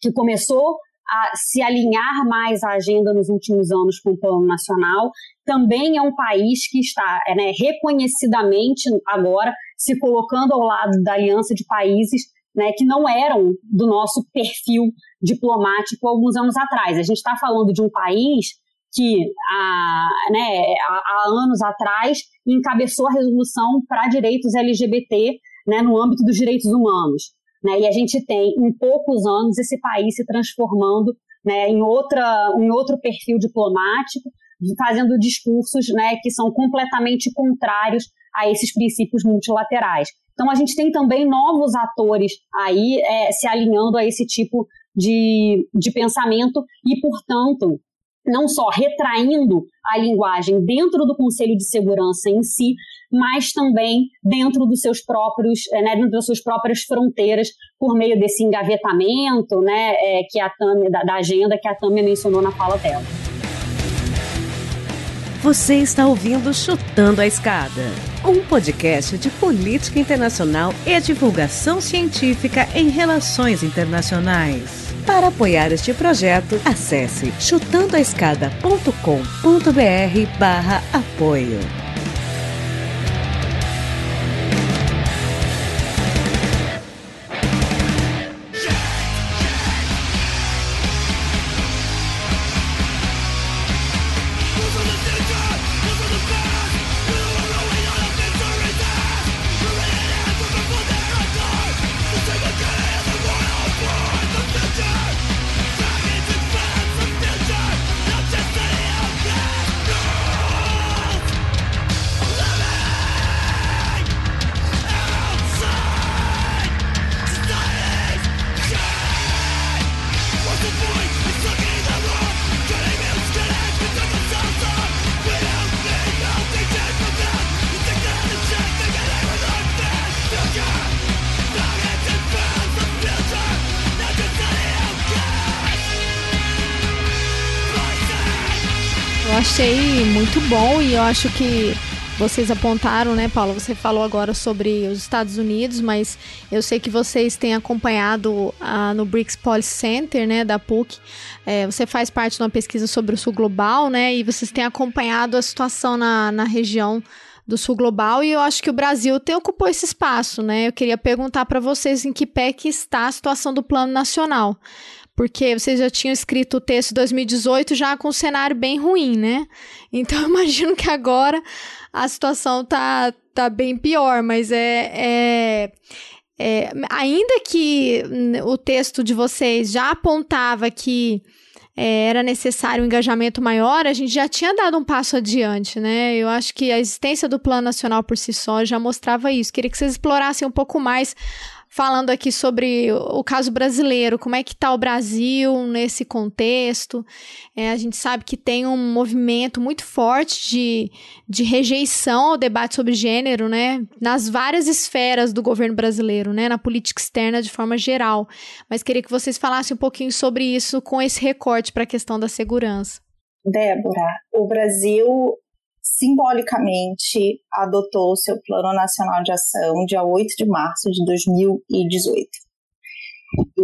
que começou a se alinhar mais à agenda nos últimos anos com o plano nacional, também é um país que está né, reconhecidamente agora se colocando ao lado da aliança de países né, que não eram do nosso perfil diplomático alguns anos atrás. A gente está falando de um país que há, né, há, anos atrás encabeçou a resolução para direitos LGBT né, no âmbito dos direitos humanos. Né? E a gente tem, em poucos anos, esse país se transformando né, em, outra, em outro perfil diplomático, fazendo discursos né, que são completamente contrários a esses princípios multilaterais. Então, a gente tem também novos atores aí é, se alinhando a esse tipo de, de pensamento e, portanto, não só retraindo a linguagem dentro do Conselho de Segurança em si, mas também dentro dos seus próprios, eh, né, dentro das suas próprias fronteiras, por meio desse engavetamento, né, é, que a da, da agenda que a Tâmia mencionou na fala dela. Você está ouvindo Chutando a Escada, um podcast de política internacional e divulgação científica em relações internacionais. Para apoiar este projeto, acesse chutandoaescada.com.br barra apoio. Bom e eu acho que vocês apontaram, né, Paulo? Você falou agora sobre os Estados Unidos, mas eu sei que vocês têm acompanhado ah, no BRICS Policy Center, né, da PUC. É, você faz parte de uma pesquisa sobre o Sul Global, né, e vocês têm acompanhado a situação na, na região do Sul Global e eu acho que o Brasil tem ocupou esse espaço, né? Eu queria perguntar para vocês em que pé que está a situação do Plano Nacional porque vocês já tinham escrito o texto 2018 já com um cenário bem ruim, né? Então eu imagino que agora a situação tá, tá bem pior, mas é, é, é ainda que o texto de vocês já apontava que é, era necessário um engajamento maior, a gente já tinha dado um passo adiante, né? Eu acho que a existência do Plano Nacional por si só já mostrava isso. Queria que vocês explorassem um pouco mais falando aqui sobre o caso brasileiro, como é que está o Brasil nesse contexto. É, a gente sabe que tem um movimento muito forte de, de rejeição ao debate sobre gênero, né, nas várias esferas do governo brasileiro, né, na política externa de forma geral. Mas queria que vocês falassem um pouquinho sobre isso com esse recorte para a questão da segurança. Débora, o Brasil simbolicamente adotou o seu Plano Nacional de Ação dia 8 de março de 2018.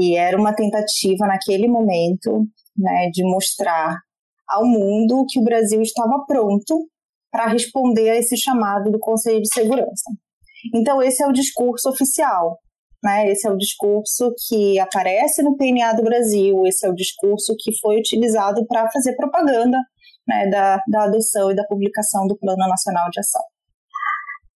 E era uma tentativa naquele momento né, de mostrar ao mundo que o Brasil estava pronto para responder a esse chamado do Conselho de Segurança. Então, esse é o discurso oficial. Né? Esse é o discurso que aparece no PNA do Brasil, esse é o discurso que foi utilizado para fazer propaganda né, da, da adoção e da publicação do Plano Nacional de Ação.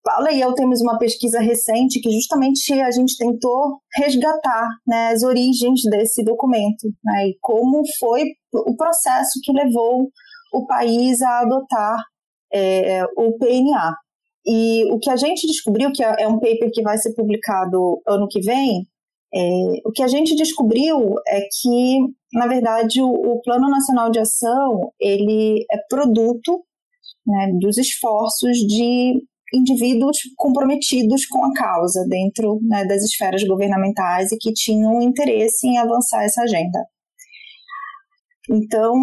Paula e eu temos uma pesquisa recente que justamente a gente tentou resgatar né, as origens desse documento né, e como foi o processo que levou o país a adotar é, o PNA. E o que a gente descobriu, que é, é um paper que vai ser publicado ano que vem, é, o que a gente descobriu é que, na verdade, o, o Plano Nacional de Ação ele é produto né, dos esforços de indivíduos comprometidos com a causa dentro né, das esferas governamentais e que tinham interesse em avançar essa agenda. Então,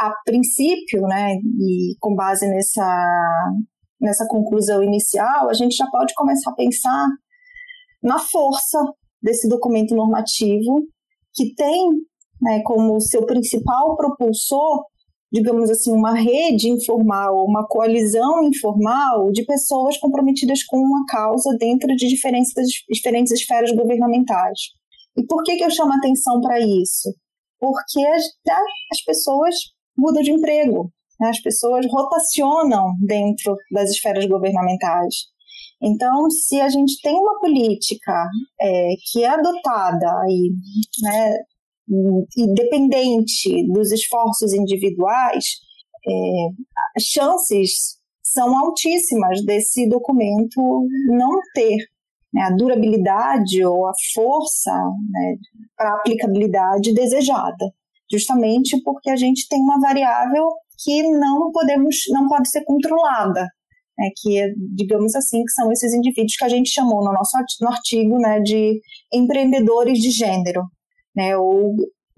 a, a princípio, né, e com base nessa, nessa conclusão inicial, a gente já pode começar a pensar na força desse documento normativo, que tem né, como seu principal propulsor, digamos assim, uma rede informal, uma coalizão informal de pessoas comprometidas com uma causa dentro de diferentes, diferentes esferas governamentais. E por que, que eu chamo atenção para isso? Porque as, né, as pessoas mudam de emprego, né, as pessoas rotacionam dentro das esferas governamentais. Então, se a gente tem uma política é, que é adotada e, né, independente dos esforços individuais, é, as chances são altíssimas desse documento não ter né, a durabilidade ou a força né, para aplicabilidade desejada, justamente porque a gente tem uma variável que não podemos, não pode ser controlada, né, que é, digamos assim, que são esses indivíduos que a gente chamou no nosso no artigo né, de empreendedores de gênero, né, ou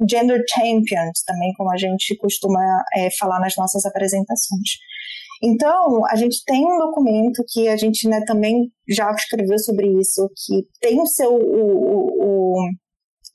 gender champions, também como a gente costuma é, falar nas nossas apresentações. Então, a gente tem um documento que a gente né, também já escreveu sobre isso, que tem o seu, o, o, o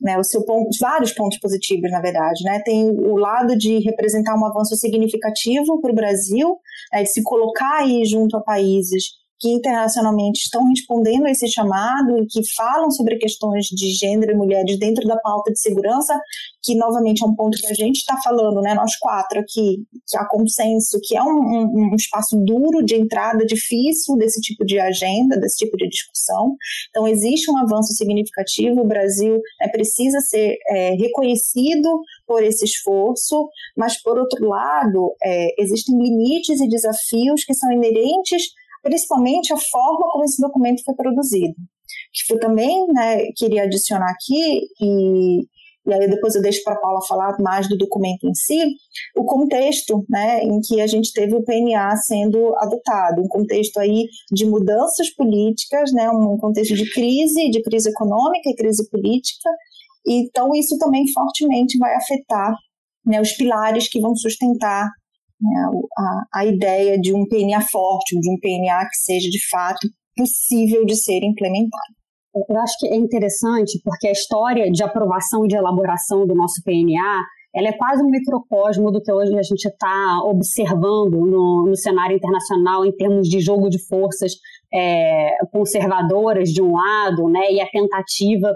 né, o seu ponto, vários pontos positivos, na verdade. Né? Tem o lado de representar um avanço significativo para o Brasil, né, de se colocar aí junto a países que internacionalmente estão respondendo a esse chamado e que falam sobre questões de gênero e mulheres dentro da pauta de segurança, que novamente é um ponto que a gente está falando, né, nós quatro aqui, que há consenso, que é um, um, um, espaço duro de entrada, difícil desse tipo de agenda, desse tipo de discussão. Então, existe um avanço significativo, o Brasil né, precisa ser é, reconhecido por esse esforço, mas, por outro lado, é, existem limites e desafios que são inerentes principalmente a forma como esse documento foi produzido. Que eu também né, queria adicionar aqui, e, e aí depois eu deixo para a Paula falar mais do documento em si, o contexto né, em que a gente teve o PNA sendo adotado, um contexto aí de mudanças políticas, né, um contexto de crise, de crise econômica e crise política, então isso também fortemente vai afetar né, os pilares que vão sustentar né, a, a ideia de um PNA forte, de um PNA que seja de fato possível de ser implementado. Eu acho que é interessante porque a história de aprovação e de elaboração do nosso PNA ela é quase um microcosmo do que hoje a gente está observando no, no, cenário internacional em termos de jogo de forças é, conservadoras de um lado, né, e a tentativa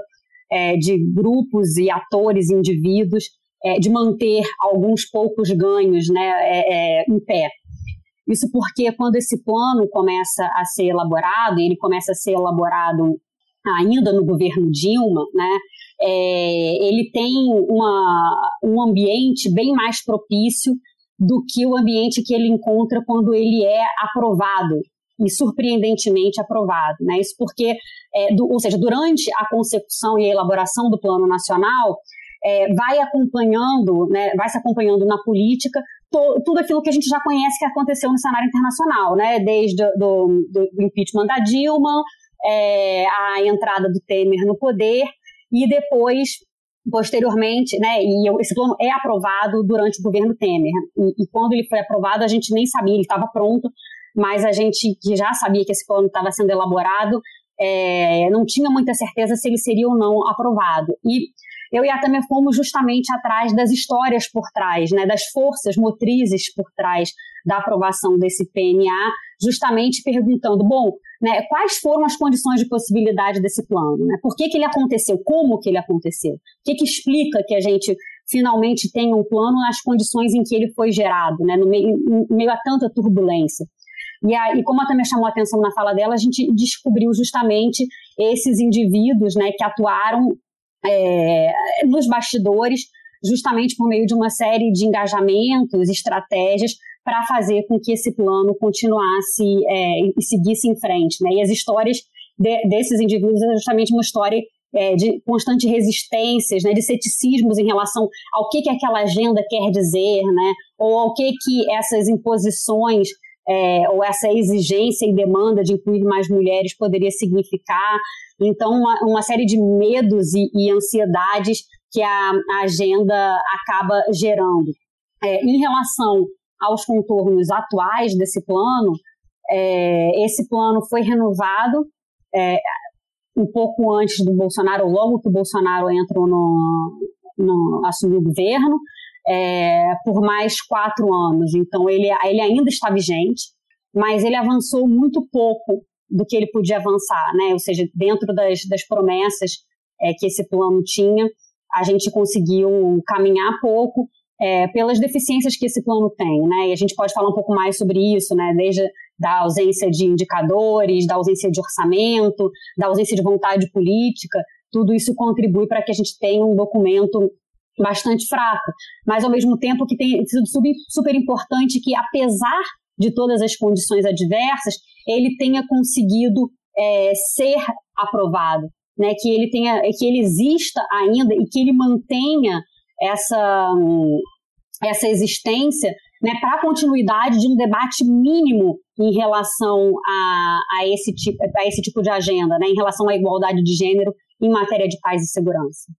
é, de grupos e atores, indivíduos, é, de manter alguns poucos ganhos né, é, é, em pé. Isso porque quando esse plano começa a ser elaborado, e ele começa a ser elaborado ainda no governo Dilma, né, é, ele tem uma, um ambiente bem mais propício do que o ambiente que ele encontra quando ele é aprovado e surpreendentemente aprovado, né? Isso porque, é, do, ou seja, durante a concepção e a elaboração do plano nacional, é, vai acompanhando, né, vai se acompanhando na política to, tudo aquilo que a gente já conhece que aconteceu no cenário internacional, né? Desde do, do, impeachment da Dilma, é, a entrada do Temer no poder e depois posteriormente, né, e esse plano é aprovado durante o governo Temer. E, e quando ele foi aprovado, a gente nem sabia, ele estava pronto, mas a gente que já sabia que esse plano estava sendo elaborado, é, não tinha muita certeza se ele seria ou não aprovado. E eu e a Tamer fomos justamente atrás das histórias por trás, né, das forças motrizes por trás da aprovação desse PNA, justamente perguntando, bom, né, quais foram as condições de possibilidade desse plano? Né? Por que, que ele aconteceu? Como que ele aconteceu? O que, que explica que a gente finalmente tem um plano nas condições em que ele foi gerado, né, no meio, meio a tanta turbulência? E, aí, como a também chamou a atenção na fala dela, a gente descobriu justamente esses indivíduos né, que atuaram é, nos bastidores, justamente por meio de uma série de engajamentos, estratégias para fazer com que esse plano continuasse é, e seguisse em frente. Né? E as histórias de, desses indivíduos é justamente uma história é, de constantes resistências, né, de ceticismos em relação ao que, que aquela agenda quer dizer, né, ou ao que, que essas imposições é, ou essa exigência e demanda de incluir mais mulheres poderia significar. Então, uma, uma série de medos e, e ansiedades que a, a, agenda acaba gerando. É, em relação aos contornos atuais desse plano, é, esse plano foi renovado é, um pouco antes do Bolsonaro, logo que o Bolsonaro entrou no, no assumiu o governo, é, por mais quatro anos. Então, ele, ele ainda está vigente, mas ele avançou muito pouco do que ele podia avançar, né? Ou seja, dentro das, das promessas é, que esse plano tinha, a gente conseguiu caminhar pouco é, pelas deficiências que esse plano tem, né? E a gente pode falar um pouco mais sobre isso, né? Desde da ausência de indicadores, da ausência de orçamento, da ausência de vontade política, tudo isso contribui para que a gente tenha um documento bastante fraco, mas ao mesmo tempo que tem sido super importante que, apesar de todas as condições adversas, ele tenha conseguido é, ser aprovado, né? Que ele tenha, que ele exista ainda e que ele mantenha essa essa existência, né? Para a continuidade de um debate mínimo em relação a, a esse tipo a esse tipo de agenda, né? Em relação à igualdade de gênero em matéria de paz e segurança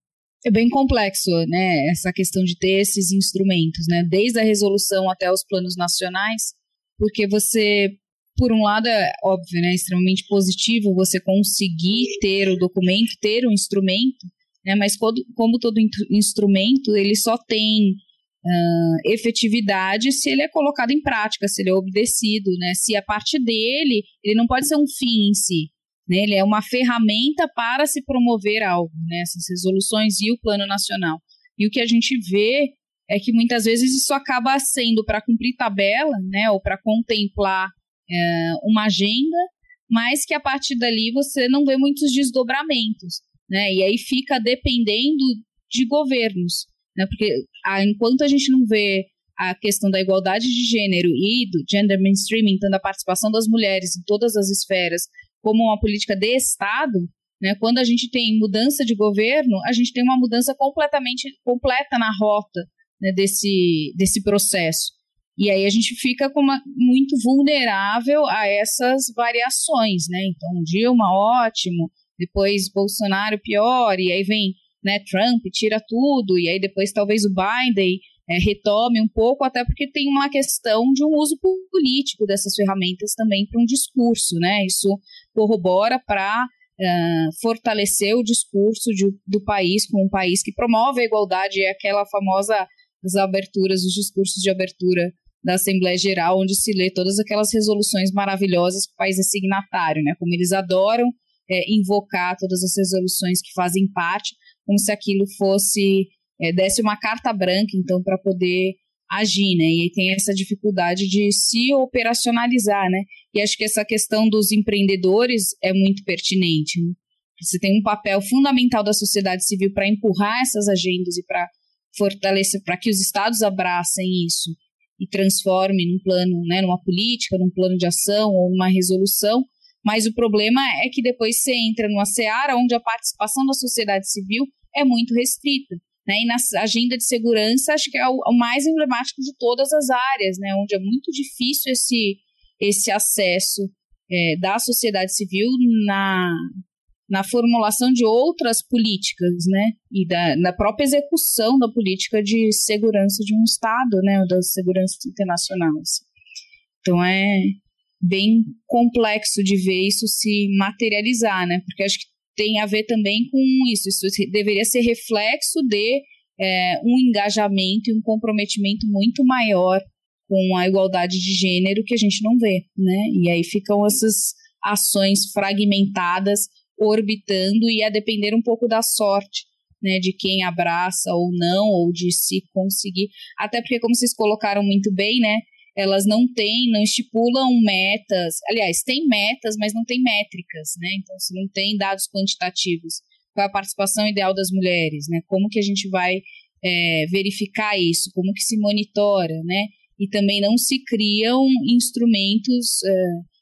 é bem complexo, né, essa questão de ter esses instrumentos, né, desde a resolução até os planos nacionais, porque você, por um lado, é óbvio, né, extremamente positivo você conseguir ter o documento, ter o instrumento, né, mas como, como todo instrumento, ele só tem uh, efetividade se ele é colocado em prática, se ele é obedecido, né, se a parte dele, ele não pode ser um fim em si, né? Ele é uma ferramenta para se promover algo, né? essas resoluções e o plano nacional. E o que a gente vê é que muitas vezes isso acaba sendo para cumprir tabela, né? ou para contemplar é, uma agenda, mas que a partir dali você não vê muitos desdobramentos. Né? E aí fica dependendo de governos. Né? Porque a, enquanto a gente não vê a questão da igualdade de gênero e do gender mainstreaming, então da participação das mulheres em todas as esferas, como uma política de Estado, né, quando a gente tem mudança de governo, a gente tem uma mudança completamente completa na rota né, desse, desse processo. E aí a gente fica uma, muito vulnerável a essas variações, né? Então, Dilma, ótimo, depois Bolsonaro, pior, e aí vem né, Trump, tira tudo, e aí depois talvez o Biden é, retome um pouco, até porque tem uma questão de um uso político dessas ferramentas também para um discurso, né? Isso corrobora para uh, fortalecer o discurso de, do país como um país que promove a igualdade, é aquela famosa as aberturas, os discursos de abertura da Assembleia Geral, onde se lê todas aquelas resoluções maravilhosas que o país é signatário, né? Como eles adoram é, invocar todas as resoluções que fazem parte, como se aquilo fosse é, desse uma carta branca, então, para poder agir, né? E tem essa dificuldade de se operacionalizar, né? E acho que essa questão dos empreendedores é muito pertinente. Né? Você tem um papel fundamental da sociedade civil para empurrar essas agendas e para fortalecer, para que os estados abracem isso e transformem num plano, né, numa política, num plano de ação ou numa resolução. Mas o problema é que depois você entra numa seara onde a participação da sociedade civil é muito restrita. Né? E na agenda de segurança, acho que é o, mais emblemático de todas as áreas, né? onde é muito difícil esse, esse acesso é, da sociedade civil na, na formulação de outras políticas, né? E da, na própria execução da política de segurança de um Estado, né? Da segurança internacional. Assim. Então é bem complexo de ver isso se materializar, né? Porque acho que tem a ver também com isso. Isso deveria ser reflexo de é, um engajamento e um comprometimento muito maior com a igualdade de gênero que a gente não vê, né? E aí ficam essas ações fragmentadas orbitando e a depender um pouco da sorte, né, de quem abraça ou não, ou de se conseguir. Até porque, como vocês colocaram muito bem, né, elas não têm, não estipulam metas. Aliás, tem metas, mas não tem métricas, né? Então, se não tem dados quantitativos, qual é a participação ideal das mulheres, né? Como que a gente vai é, verificar isso? Como que se monitora, né? E também não se criam instrumentos, é,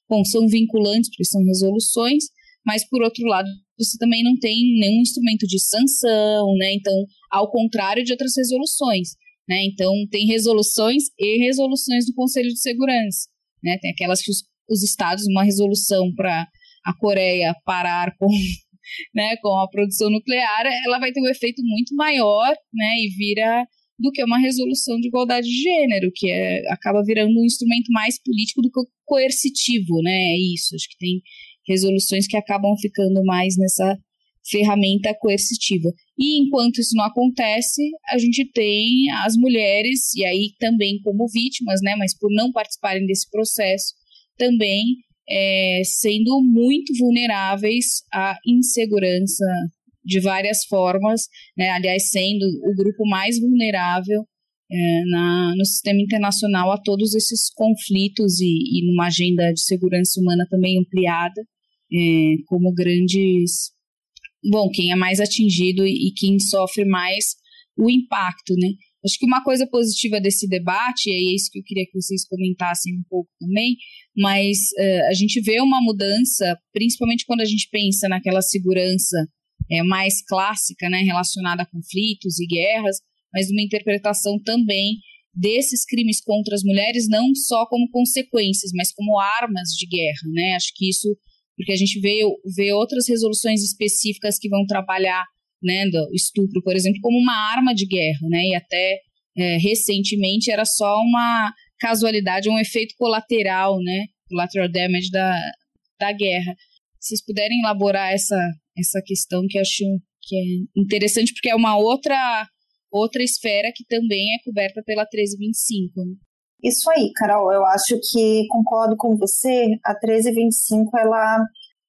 bom, são vinculantes, porque são resoluções, mas por outro lado, você também não tem nenhum instrumento de sanção, né? Então, ao contrário de outras resoluções. Né? Então, tem resoluções e resoluções do Conselho de Segurança. Né? Tem aquelas que os, os estados, uma resolução para a Coreia parar com, né, com a produção nuclear, ela vai ter um efeito muito maior né, e vira do que uma resolução de igualdade de gênero, que é, acaba virando um instrumento mais político do que coercitivo, né? É isso. Acho que tem resoluções que acabam ficando mais nessa ferramenta coercitiva. E enquanto isso não acontece, a gente tem as mulheres, e aí também como vítimas, né, mas por não participarem desse processo, também é, sendo muito vulneráveis à insegurança de várias formas, né, aliás, sendo o grupo mais vulnerável é, na, no sistema internacional a todos esses conflitos e, e numa agenda de segurança humana também ampliada, é, como grandes bom, quem é mais atingido e, quem sofre mais o impacto, né? Acho que uma coisa positiva desse debate, e é isso que eu queria que vocês comentassem um pouco também, mas uh, a gente vê uma mudança, principalmente quando a gente pensa naquela segurança é, mais clássica, né, relacionada a conflitos e guerras, mas uma interpretação também desses crimes contra as mulheres não só como consequências, mas como armas de guerra, né? Acho que isso porque a gente vê, vê outras resoluções específicas que vão trabalhar né, do estupro, por exemplo, como uma arma de guerra, né, e até é, recentemente era só uma casualidade, um efeito colateral, né, collateral damage da, da guerra. Se vocês puderem elaborar essa, essa questão que acho que é interessante, porque é uma outra outra esfera que também é coberta pela 1325. Né? Isso aí, Carol, eu acho que concordo com você. A 1325 ela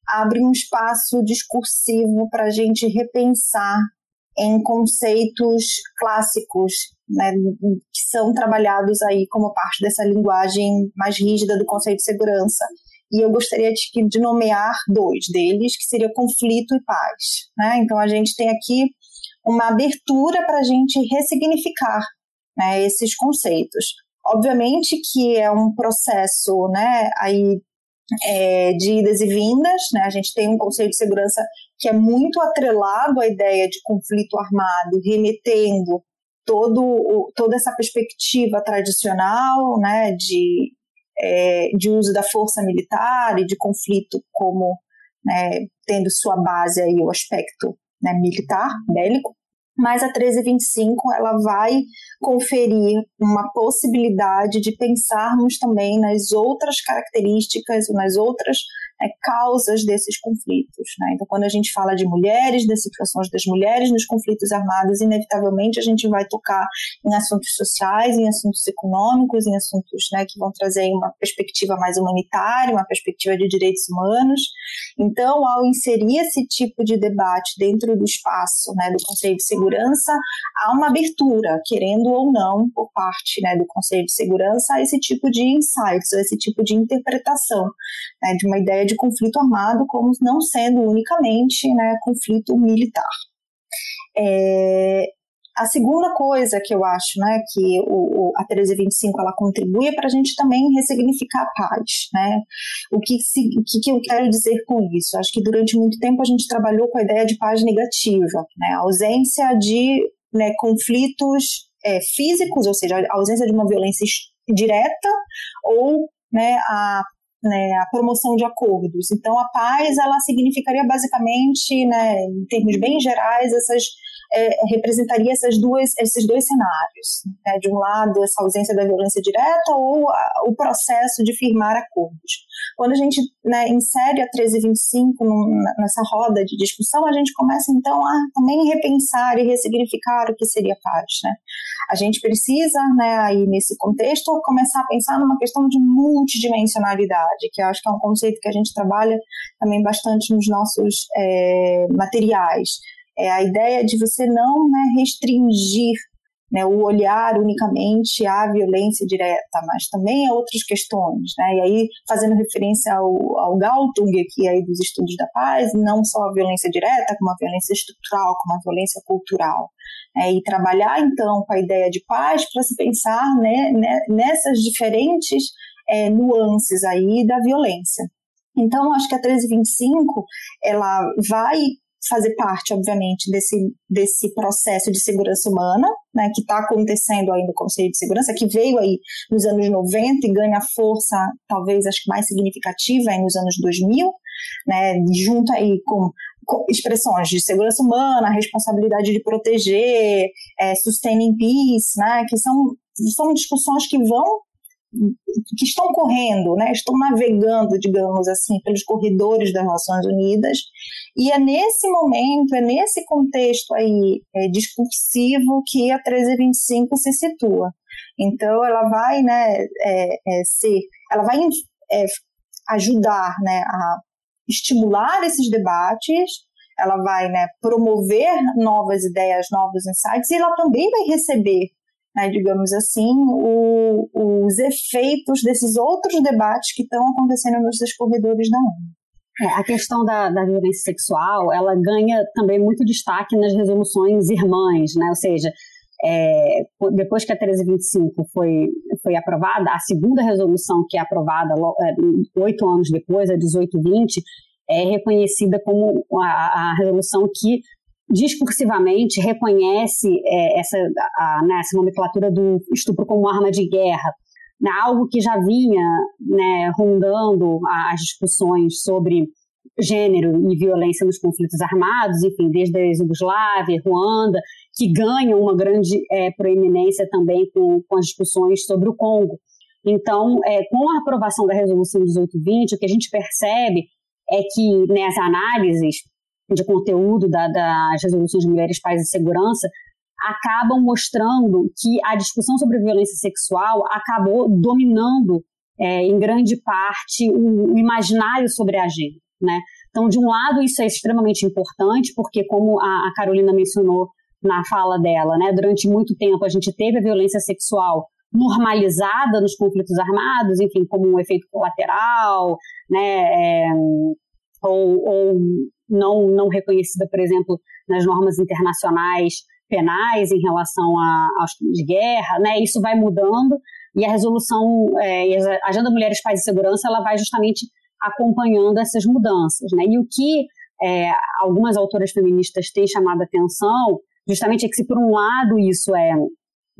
abre um espaço discursivo para a gente repensar em conceitos clássicos, né, que são trabalhados aí como parte dessa linguagem mais rígida do conceito de segurança. E eu gostaria de, de nomear dois deles, que seria conflito e paz. Né? Então a gente tem aqui uma abertura para a gente ressignificar né, esses conceitos. Obviamente que é um processo, né, aí é, de idas e vindas, né? A gente tem um conceito de segurança que é muito atrelado à ideia de conflito armado, remetendo todo, toda essa perspectiva tradicional, né, de, é, de uso da força militar e de conflito como né, tendo sua base aí o aspecto né, militar, bélico. Mas a 1325 ela vai conferir uma possibilidade de pensarmos também nas outras características, nas outras é, causas desses conflitos. Né? Então, quando a gente fala de mulheres, das situações das mulheres nos conflitos armados, inevitavelmente a gente vai tocar em assuntos sociais, em assuntos econômicos, em assuntos né, que vão trazer uma perspectiva mais humanitária, uma perspectiva de direitos humanos. Então, ao inserir esse tipo de debate dentro do espaço né, do Conselho de Segurança, há uma abertura, querendo ou não, por parte né, do Conselho de Segurança, a esse tipo de insights, a esse tipo de interpretação né, de uma ideia de conflito armado como não sendo unicamente né, conflito militar. É, a segunda coisa que eu acho né, que o, o, a 1325 ela contribui é para a gente também ressignificar a paz. Né? O que, se, que, que eu quero dizer com isso? Acho que durante muito tempo a gente trabalhou com a ideia de paz negativa, né? a ausência de né, conflitos é, físicos, ou seja, a ausência de uma violência direta ou né, a né, a promoção de acordos. Então, a paz ela significaria basicamente, né, em termos bem gerais, essas é, representaria essas duas, esses dois cenários. Né? De um lado, essa ausência da violência direta ou a, o processo de firmar acordos. Quando a gente né, insere a 1325 num, nessa roda de discussão, a gente começa então a também repensar e ressignificar o que seria paz. Né? A gente precisa, né, aí nesse contexto, começar a pensar numa questão de multidimensionalidade, que acho que é um conceito que a gente trabalha também bastante nos nossos é, materiais é a ideia de você não né, restringir né, o olhar unicamente à violência direta, mas também a outras questões. Né? E aí, fazendo referência ao, ao Galtung aqui aí dos estudos da paz, não só a violência direta, como a violência estrutural, como a violência cultural. É, e trabalhar, então, com a ideia de paz para se pensar né, né, nessas diferentes é, nuances aí da violência. Então, acho que a 1325, ela vai fazer parte, obviamente, desse, desse processo de segurança humana, né, que está acontecendo aí no Conselho de Segurança, que veio aí nos anos 90 e ganha força, talvez, acho que mais significativa aí nos anos 2000, né, junto aí com, expressões de segurança humana, responsabilidade de proteger, é, sustaining peace, né, que são, são discussões que vão que estão correndo, né, estão navegando, digamos assim, pelos corredores das Nações Unidas, e é nesse momento, é nesse contexto aí é, discursivo que a 1325 se situa. Então, ela vai, né, é, é, ser, ela vai é, ajudar, né, a estimular esses debates, ela vai, né, promover novas ideias, novos insights, e ela também vai receber né, digamos assim, o, os efeitos desses outros debates que estão acontecendo nos corredores da ONU. É, a questão da, da, violência sexual, ela ganha também muito destaque nas resoluções irmãs, né? Ou seja, é, depois que a 1325 foi, foi aprovada, a segunda resolução que é aprovada é, oito anos depois, a 1820, é reconhecida como a, a resolução que discursivamente reconhece é, essa, a, né, essa nomenclatura do estupro como arma de guerra, né, algo que já vinha né, rondando as discussões sobre gênero e violência nos conflitos armados, enfim, desde a Yugoslávia, Ruanda, que ganham uma grande é, proeminência também com, com as discussões sobre o Congo. Então, é, com a aprovação da Resolução 1820, o que a gente percebe é que nas né, análises de conteúdo da, das resoluções de mulheres, paz e segurança, acabam mostrando que a discussão sobre violência sexual acabou dominando é, em grande parte o, o, imaginário sobre a agenda, né? Então, de um lado, isso é extremamente importante, porque como a, a Carolina mencionou na fala dela, né, durante muito tempo a gente teve a violência sexual normalizada nos conflitos armados, enfim, como um efeito colateral, né, é, ou, ou não, não reconhecida, por exemplo, nas normas internacionais penais em relação a, aos crimes de guerra, né? Isso vai mudando e a resolução, é, a Agenda Mulheres, Paz e Segurança, ela vai justamente acompanhando essas mudanças, né? E o que é, algumas autoras feministas têm chamado a atenção, justamente é que se por um lado isso é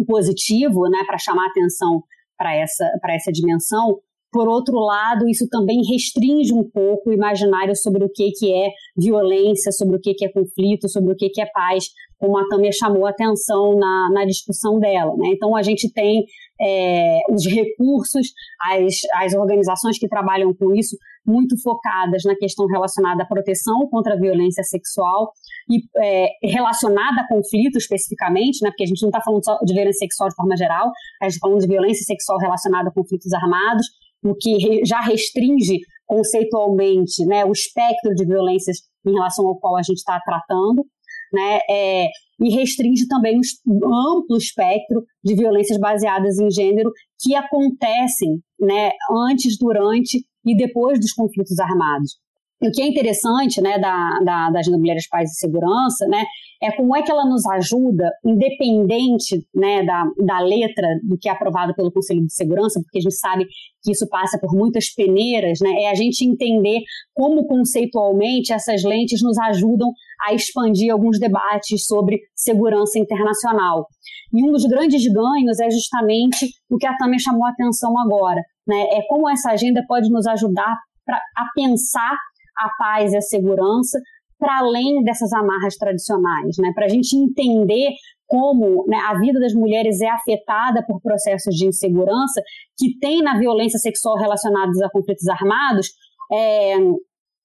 positivo, né, para chamar atenção para essa para essa dimensão, por outro lado, isso também restringe um pouco o imaginário sobre o que, que é violência, sobre o que, que é conflito, sobre o que, que é paz, como a Tâmia chamou a atenção na, na discussão dela. Né? Então, a gente tem é, os recursos, as, as organizações que trabalham com isso, muito focadas na questão relacionada à proteção contra a violência sexual e é, relacionada a conflito especificamente, né, porque a gente não está falando só de violência sexual de forma geral, a gente está falando de violência sexual relacionada a conflitos armados, o que já restringe conceitualmente né, o espectro de violências em relação ao qual a gente está tratando né, é, e restringe também o amplo espectro de violências baseadas em gênero que acontecem né, antes, durante e depois dos conflitos armados. O que é interessante né, da, da, da Agenda Mulheres, Paz e Segurança né, é como é que ela nos ajuda, independente né, da, da letra do que é aprovado pelo Conselho de Segurança, porque a gente sabe que isso passa por muitas peneiras, né, é a gente entender como conceitualmente essas lentes nos ajudam a expandir alguns debates sobre segurança internacional. E um dos grandes ganhos é justamente o que a Tâmia chamou a atenção agora, né, é como essa agenda pode nos ajudar pra, a pensar a paz e a segurança para além dessas amarras tradicionais, né? Para a gente entender como né, a vida das mulheres é afetada por processos de insegurança que tem na violência sexual relacionados a conflitos armados, é,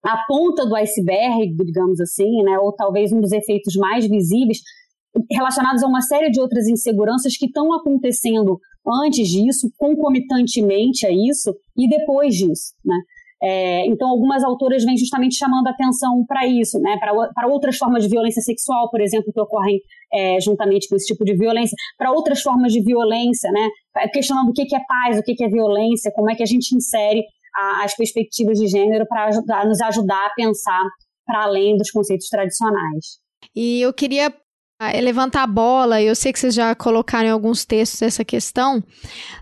a ponta do iceberg, digamos assim, né, ou talvez um dos efeitos mais visíveis relacionados a uma série de outras inseguranças que estão acontecendo antes disso, concomitantemente a isso e depois disso, né? É, então, algumas autoras vêm justamente chamando atenção para isso, né, para outras formas de violência sexual, por exemplo, que ocorrem é, juntamente com esse tipo de violência, para outras formas de violência, né, questionando o que, que é paz, o que, que é violência, como é que a gente insere a, as perspectivas de gênero para nos ajudar a pensar para além dos conceitos tradicionais. E eu queria é levantar a bola, eu sei que vocês já colocaram em alguns textos essa questão,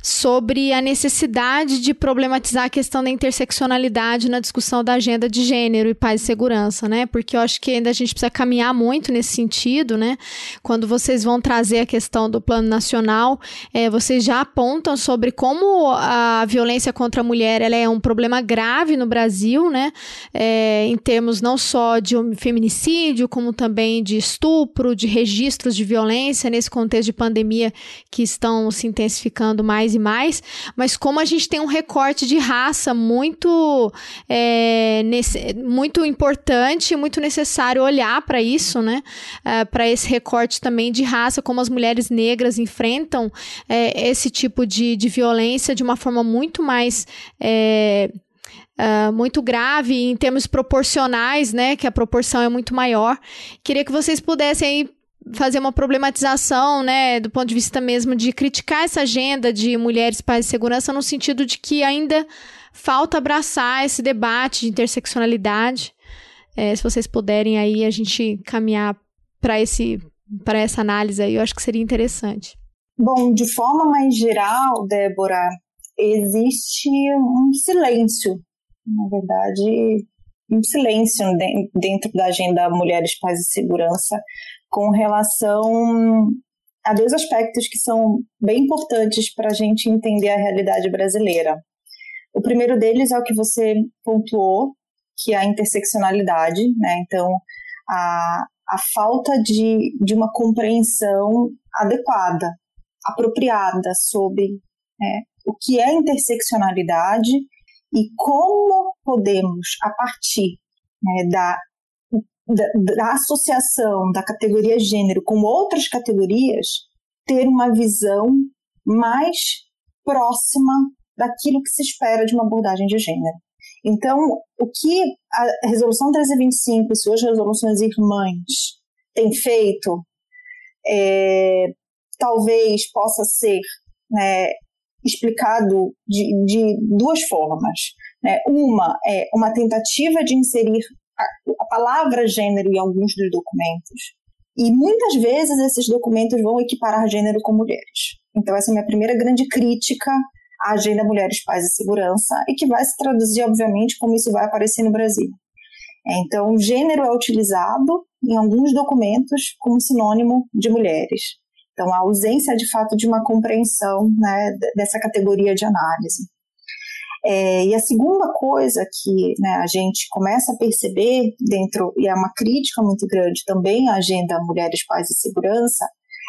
sobre a necessidade de problematizar a questão da interseccionalidade na discussão da agenda de gênero e paz e segurança, né? Porque eu acho que ainda a gente precisa caminhar muito nesse sentido, né? Quando vocês vão trazer a questão do plano nacional, é, vocês já apontam sobre como a violência contra a mulher ela é um problema grave no Brasil, né? É, em termos não só de feminicídio, como também de estupro, de registros de violência nesse contexto de pandemia que estão se intensificando mais e mais, mas como a gente tem um recorte de raça muito, é, nesse, muito importante, muito necessário olhar para isso, né? É, para esse recorte também de raça, como as mulheres negras enfrentam é, esse tipo de, de violência de uma forma muito mais. Uh, muito grave em termos proporcionais, né? Que a proporção é muito maior. Queria que vocês pudessem fazer uma problematização, né, do ponto de vista mesmo de criticar essa agenda de mulheres, paz e segurança no sentido de que ainda falta abraçar esse debate de interseccionalidade. É, se vocês puderem aí a gente caminhar para esse para essa análise aí, eu acho que seria interessante. Bom, de forma mais geral, Débora, existe um silêncio, na verdade, um silêncio dentro da agenda Mulheres, Paz e Segurança com relação a dois aspectos que são bem importantes para a gente entender a realidade brasileira. O primeiro deles é o que você pontuou, que é a interseccionalidade, né? Então, a, a falta de, de uma compreensão adequada, apropriada sobre né, o que é interseccionalidade e como podemos, a partir né, da da, da associação da categoria gênero com outras categorias ter uma visão mais próxima daquilo que se espera de uma abordagem de gênero. Então, o que a Resolução 1325 e suas resoluções irmãs têm feito, é, talvez possa ser né, explicado de, de duas formas. Né? Uma é uma tentativa de inserir a, palavra gênero em alguns dos documentos. E muitas vezes esses documentos vão equiparar gênero com mulheres. Então, essa é a minha primeira grande crítica à Agenda Mulheres, Paz e Segurança, e que vai se traduzir, obviamente, como isso vai aparecer no Brasil. Então, gênero é utilizado em alguns documentos como sinônimo de mulheres. Então, a ausência, de fato, de uma compreensão né, dessa categoria de análise. É, e a segunda coisa que né, a gente começa a perceber dentro, e é uma crítica muito grande também à agenda Mulheres, Paz e Segurança,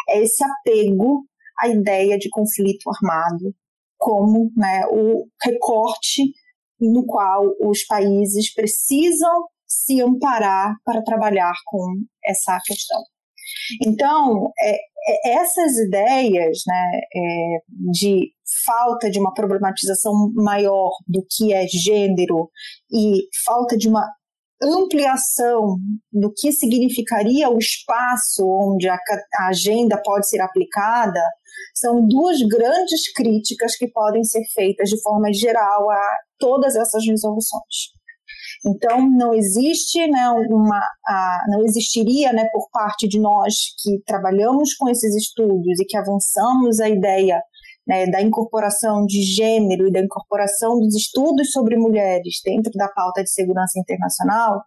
é esse apego à ideia de conflito armado como né, o recorte no qual os países precisam se amparar para trabalhar com essa questão. Então, é, é, essas ideias né, é, de falta de uma problematização maior do que é gênero e falta de uma ampliação do que significaria o espaço onde a, a agenda pode ser aplicada são duas grandes críticas que podem ser feitas de forma geral a todas essas resoluções. Então, não existe, né, uma, a, não existiria, né, por parte de nós que trabalhamos com esses estudos e que avançamos a ideia né, da incorporação de gênero e da incorporação dos estudos sobre mulheres dentro da pauta de segurança internacional,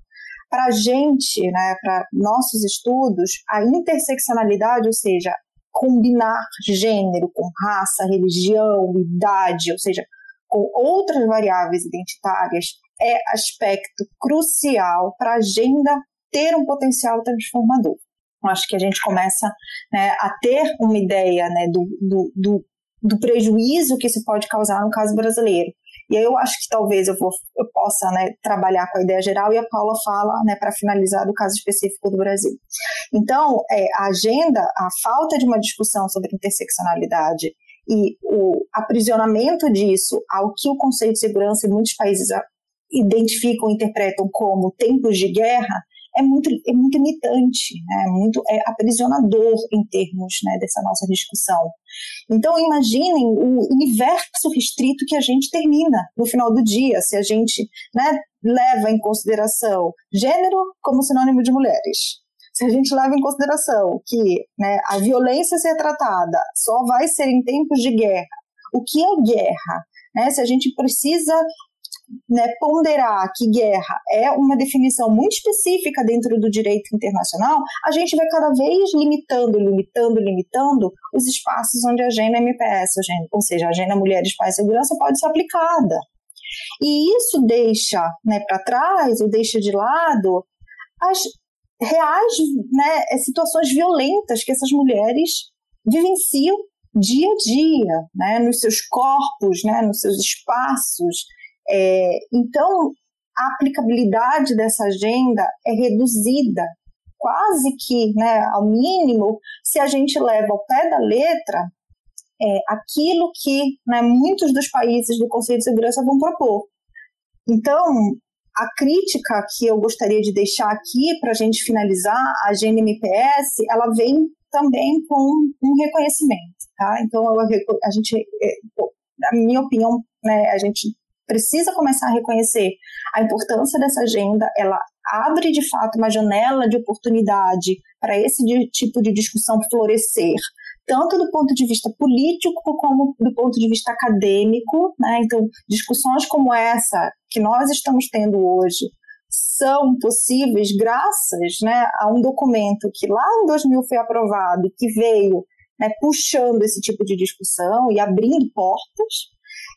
para a gente, né, para nossos estudos, a interseccionalidade, ou seja, combinar gênero com raça, religião, idade, ou seja, com outras variáveis identitárias, é aspecto crucial para a agenda ter um potencial transformador. Eu acho que a gente começa né, a ter uma ideia né, do, do, do, do prejuízo que isso pode causar no caso brasileiro. E aí eu acho que talvez eu, vou, eu possa né, trabalhar com a ideia geral e a Paula fala né, para finalizar do caso específico do Brasil. Então, é, a agenda, a falta de uma discussão sobre interseccionalidade e o aprisionamento disso ao que o conceito de segurança em muitos países identificam, interpretam como tempos de guerra, é muito, é muito limitante, né? muito é aprisionador em termos né, dessa nossa discussão. Então, imaginem o universo restrito que a gente termina no final do dia, se a gente né, leva em consideração gênero como sinônimo de mulheres. Se a gente leva em consideração que né, a violência ser tratada só vai ser em tempos de guerra, o que é guerra? Né? Se a gente precisa né, ponderar que guerra é uma definição muito específica dentro do direito internacional, a gente vai cada vez limitando, limitando, limitando os espaços onde a agenda MPS, ou seja, a agenda Mulheres, Paz e Segurança, pode ser aplicada. E isso deixa né, para trás, ou deixa de lado, as reais né, situações violentas que essas mulheres vivenciam dia a dia, né, nos seus corpos, né, nos seus espaços, é, então, a aplicabilidade dessa agenda é reduzida quase que né, ao mínimo se a gente leva ao pé da letra é, aquilo que né, muitos dos países do Conselho de Segurança vão propor. Então, a crítica que eu gostaria de deixar aqui para a gente finalizar a agenda MPS, ela vem também com um reconhecimento, tá? Então, a, gente, é, na minha opinião, né, a gente precisa começar a reconhecer a importância dessa agenda, ela abre de fato uma janela de oportunidade para esse tipo de discussão florescer, tanto do ponto de vista político como do ponto de vista acadêmico. Né? Então, discussões como essa que nós estamos tendo hoje são possíveis graças né, a um documento que lá em 2000 foi aprovado, que veio né, puxando esse tipo de discussão e abrindo portas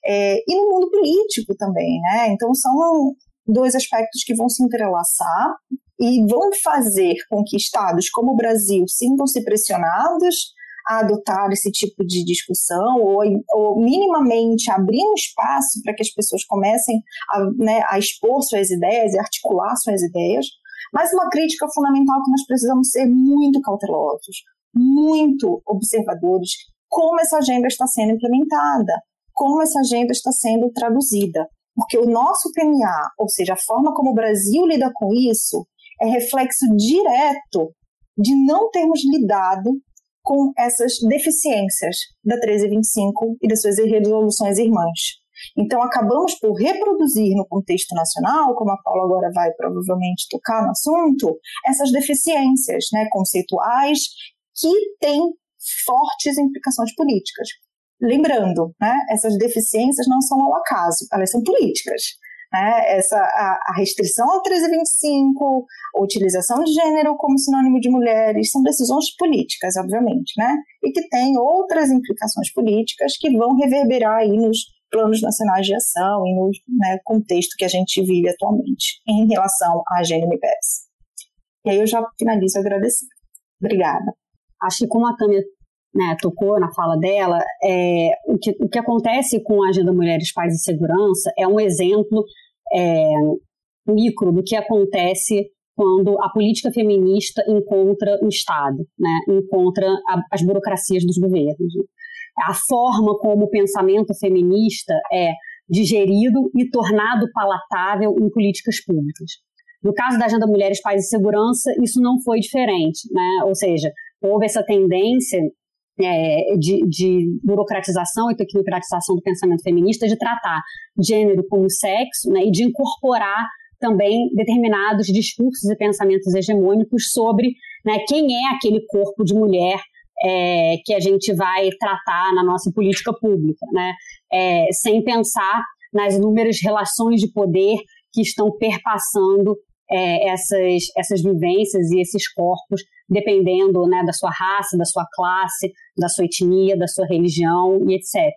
é, e no mundo político também, né? Então são dois aspectos que vão se entrelaçar e vão fazer com que estados como o Brasil sintam-se pressionados a adotar esse tipo de discussão ou, ou minimamente abrir um espaço para que as pessoas comecem a, né, a expor suas ideias e articular suas ideias. Mas uma crítica fundamental que nós precisamos ser muito cautelosos, muito observadores, como essa agenda está sendo implementada como essa agenda está sendo traduzida. Porque o nosso PMA, ou seja, a forma como o Brasil lida com isso, é reflexo direto de não termos lidado com essas deficiências da 1325 e das suas resoluções irmãs. Então, acabamos por reproduzir no contexto nacional, como a Paula agora vai provavelmente tocar no assunto, essas deficiências né, conceituais que têm fortes implicações políticas. Lembrando, né, essas deficiências não são ao acaso, elas são políticas. Né? Essa, a, a restrição ao 1325, a utilização de gênero como sinônimo de mulheres, são decisões políticas, obviamente, né? e que têm outras implicações políticas que vão reverberar aí nos planos nacionais de ação e no né, contexto que a gente vive atualmente em relação à MPS. E aí eu já finalizo agradecendo. Obrigada. Acho que como a Tânia né, tocou na fala dela, é, o, que, o que acontece com a Agenda Mulheres, Paz e Segurança é um exemplo é, micro do que acontece quando a política feminista encontra o Estado, né, encontra a, as burocracias dos governos. A forma como o pensamento feminista é digerido e tornado palatável em políticas públicas. No caso da Agenda Mulheres, Paz e Segurança, isso não foi diferente, né? ou seja, houve essa tendência é, de, de, burocratização e tecnocratização do pensamento feminista, de tratar gênero como sexo né, e de incorporar também determinados discursos e pensamentos hegemônicos sobre né, quem é aquele corpo de mulher é, que a gente vai tratar na nossa política pública, né, é, sem pensar nas inúmeras relações de poder que estão perpassando é, essas, essas vivências e esses corpos, dependendo né, da sua raça, da sua classe, da sua etnia, da sua religião e etc.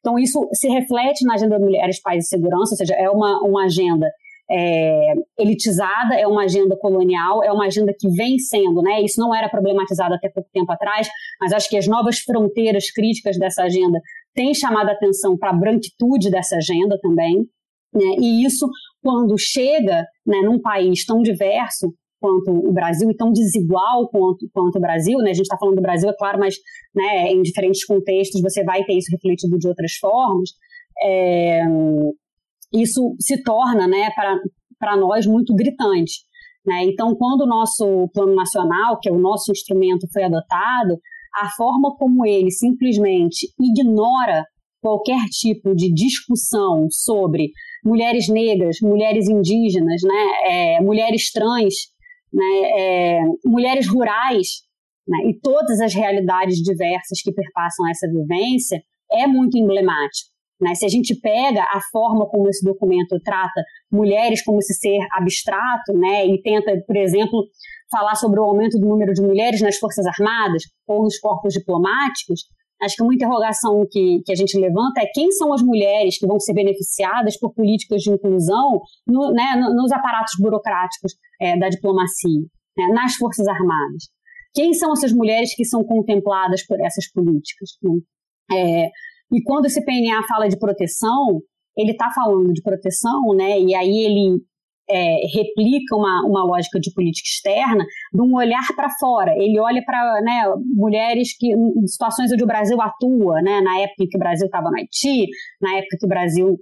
Então, isso se reflete na agenda Mulheres, Paz e Segurança, ou seja, é uma, uma agenda é, elitizada, é uma agenda colonial, é uma agenda que vem sendo, né? Isso não era problematizado até pouco tempo atrás, mas acho que as novas fronteiras críticas dessa agenda têm chamado a atenção para a branquitude dessa agenda também. Né? E isso, quando chega né, num país tão diverso quanto o Brasil e tão desigual quanto, quanto o Brasil, né? a gente está falando do Brasil, é claro, mas né, em diferentes contextos você vai ter isso refletido de outras formas, é, isso se torna né, para nós muito gritante. Né? Então, quando o nosso plano nacional, que é o nosso instrumento, foi adotado, a forma como ele simplesmente ignora qualquer tipo de discussão sobre mulheres negras, mulheres indígenas, né, é, mulheres trans, né, é, mulheres rurais, né, e todas as realidades diversas que perpassam essa vivência, é muito emblemático. Né? Se a gente pega a forma como esse documento trata mulheres como esse ser abstrato, né, e tenta, por exemplo, falar sobre o aumento do número de mulheres nas Forças Armadas ou nos corpos diplomáticos, Acho que uma interrogação que, que a gente levanta é quem são as mulheres que vão ser beneficiadas por políticas de inclusão no, né, nos aparatos burocráticos é, da diplomacia, né, nas Forças Armadas. Quem são essas mulheres que são contempladas por essas políticas? Né? É, e quando esse PNA fala de proteção, ele está falando de proteção, né? E aí ele é, replica uma, uma lógica de política externa de um olhar para fora. Ele olha para né, mulheres que em situações onde o Brasil atua, né, na época em que o Brasil estava no Haiti, na época que o Brasil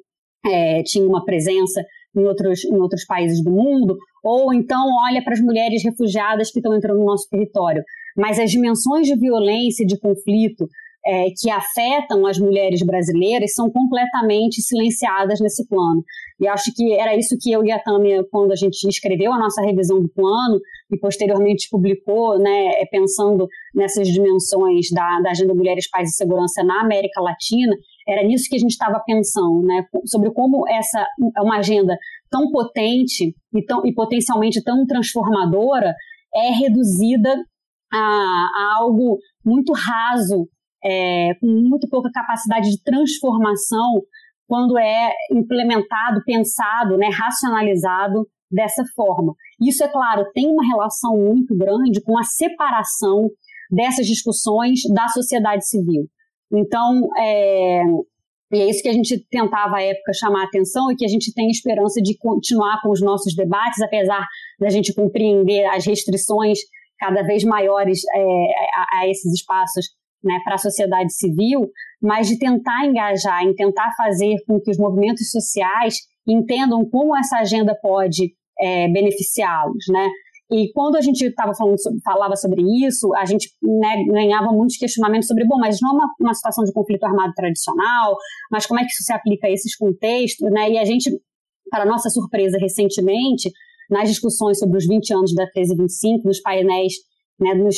é, tinha uma presença em outros, em outros países do mundo, ou então olha para as mulheres refugiadas que estão entrando no nosso território. Mas as dimensões de violência de conflito é, que afetam as mulheres brasileiras são completamente silenciadas nesse plano. E acho que era isso que eu e a Tâmia, quando a gente escreveu a nossa revisão do plano e posteriormente publicou, né, é, pensando nessas dimensões da, da Agenda Mulheres, Paz e Segurança na América Latina, era nisso que a gente estava pensando, né, sobre como essa é uma agenda tão potente e, tão, e potencialmente tão transformadora é reduzida a, a algo muito raso é, com muito pouca capacidade de transformação quando é implementado, pensado, né, racionalizado dessa forma. Isso, é claro, tem uma relação muito grande com a separação dessas discussões da sociedade civil. Então, é, e é isso que a gente tentava à época chamar a atenção e que a gente tem esperança de continuar com os nossos debates, apesar da gente compreender as restrições cada vez maiores é, a, a, esses espaços né, para a sociedade civil, mas de tentar engajar, em tentar fazer com que os movimentos sociais entendam como essa agenda pode é, beneficiá-los, né? E quando a gente tava falando, falava sobre isso, a gente né, ganhava muitos questionamentos sobre, bom, mas não é uma, uma, situação de conflito armado tradicional, mas como é que isso se aplica a esses contextos, né? E a gente, para nossa surpresa, recentemente, nas discussões sobre os 20 anos da 1325, nos painéis, né, nos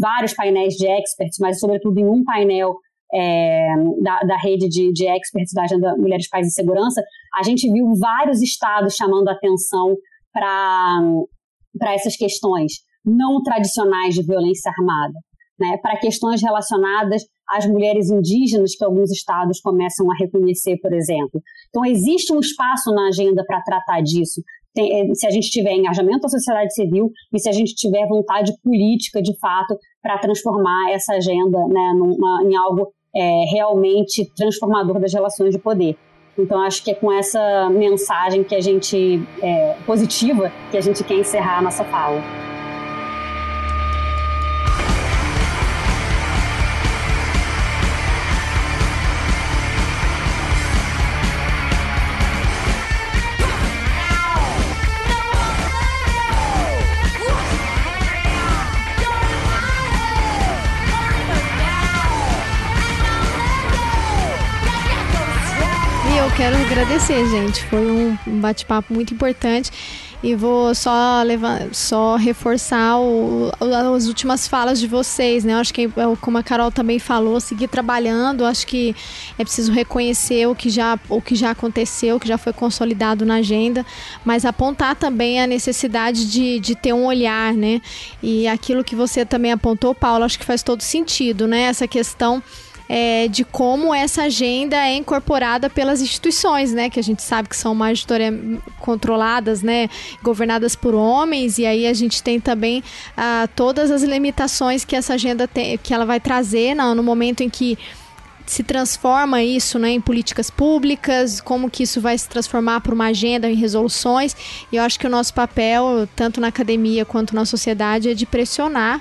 vários painéis de experts, mas sobretudo em um painel é, da, da, rede de, de experts da Agenda Mulheres, Pais e Segurança, a gente viu vários estados chamando atenção para essas questões não tradicionais de violência armada, né, para questões relacionadas as mulheres indígenas que alguns estados começam a reconhecer, por exemplo. Então, existe um espaço na agenda para tratar disso. Tem, eh, se a gente tiver engajamento da sociedade civil e se a gente tiver vontade política, de fato, para transformar essa agenda né, numa, em algo é, realmente transformador das relações de poder. Então, acho que é com essa mensagem que a gente, é, positiva, que a gente quer encerrar a nossa fala. Agradecer, gente. Foi um bate-papo muito importante. E vou só levar, só reforçar o, as últimas falas de vocês, né? acho que, é como a Carol também falou, seguir trabalhando. Acho que é preciso reconhecer o que já, o que já aconteceu, o que já foi consolidado na agenda, mas apontar também a necessidade de, de ter um olhar, né? E aquilo que você também apontou, Paulo, acho que faz todo sentido, né? Essa questão é, de como essa agenda é incorporada pelas instituições, né? Que a gente sabe que são majoria controladas, né? Governadas por homens, e aí a gente tem também ah, todas as limitações que essa agenda tem, que ela vai trazer no, no momento em que se transforma isso né, em políticas públicas, como que isso vai se transformar para uma agenda em resoluções. E eu acho que o nosso papel, tanto na academia quanto na sociedade, é de pressionar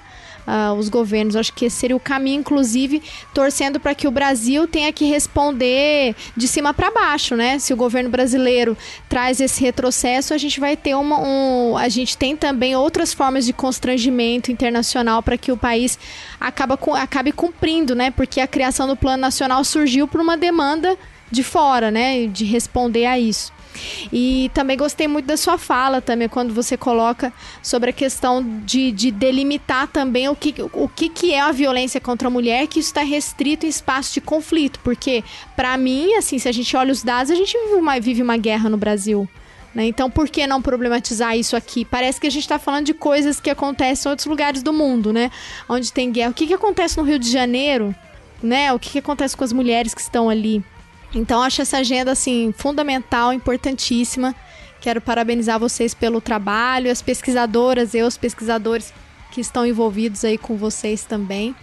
uh, os governos. Acho que esse seria o caminho, inclusive, torcendo para que o Brasil tenha que responder de cima para baixo, né? Se o governo brasileiro traz esse retrocesso, a gente vai ter uma. Um, a gente tem também outras formas de constrangimento internacional para que o país acaba, acabe cumprindo, né? Porque a criação do Plano Nacional surgiu por uma demanda de fora, né? De responder a isso. E também gostei muito da sua fala também, quando você coloca sobre a questão de, de delimitar também o que, o que, que é a violência contra a mulher, que isso está restrito em espaço de conflito. Porque, para mim, assim, se a gente olha os dados, a gente vive uma, vive uma guerra no Brasil. Né? Então, por que não problematizar isso aqui? Parece que a gente está falando de coisas que acontecem em outros lugares do mundo, né? Onde tem guerra. O que, que acontece no Rio de Janeiro? Né? O que, que acontece com as mulheres que estão ali? Então acho essa agenda assim fundamental, importantíssima. Quero parabenizar vocês pelo trabalho, as pesquisadoras e os pesquisadores que estão envolvidos aí com vocês também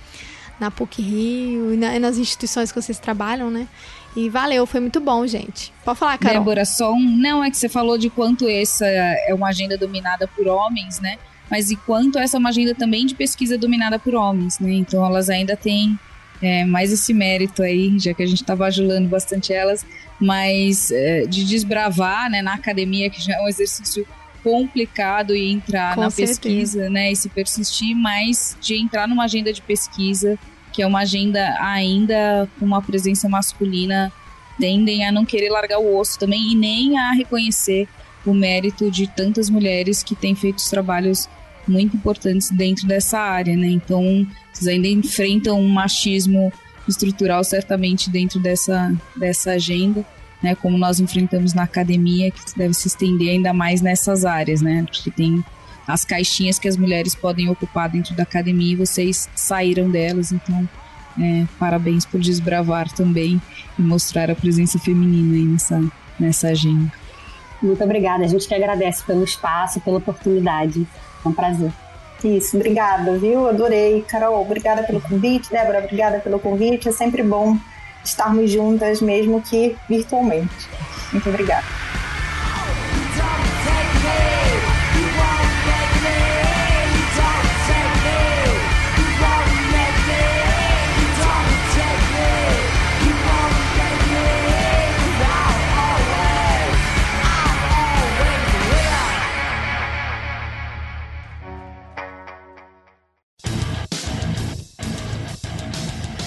na PUC Rio e, na, e nas instituições que vocês trabalham, né? E valeu, foi muito bom, gente. Pode falar, Carol. Débora, só um... Não, é que você falou de quanto essa é uma agenda dominada por homens, né? Mas e quanto essa é uma agenda também de pesquisa dominada por homens, né? Então elas ainda têm é, mais esse mérito aí, já que a gente está bajulando bastante elas, mas é, de desbravar né, na academia, que já é um exercício complicado e entrar Com na certeza. pesquisa, né, e se persistir, mas de entrar numa agenda de pesquisa, que é uma agenda ainda com uma presença masculina, tendem a não querer largar o osso também e nem a reconhecer o mérito de tantas mulheres que têm feito os trabalhos muito importantes dentro dessa área, né? Então, vocês ainda enfrentam um machismo estrutural certamente dentro dessa, dessa agenda, né? Como nós enfrentamos na academia, que deve se estender ainda mais nessas áreas, né? Porque tem as caixinhas que as mulheres podem ocupar dentro da academia e vocês saíram delas, então é, parabéns por desbravar também e mostrar a presença feminina aí nessa, nessa agenda. Muito obrigada, a gente que agradece pelo espaço, pela oportunidade. É um prazer. Isso, obrigada, viu? Adorei. Carol, obrigada pelo convite. Débora, obrigada pelo convite. É sempre bom estarmos juntas, mesmo que virtualmente. Muito obrigada.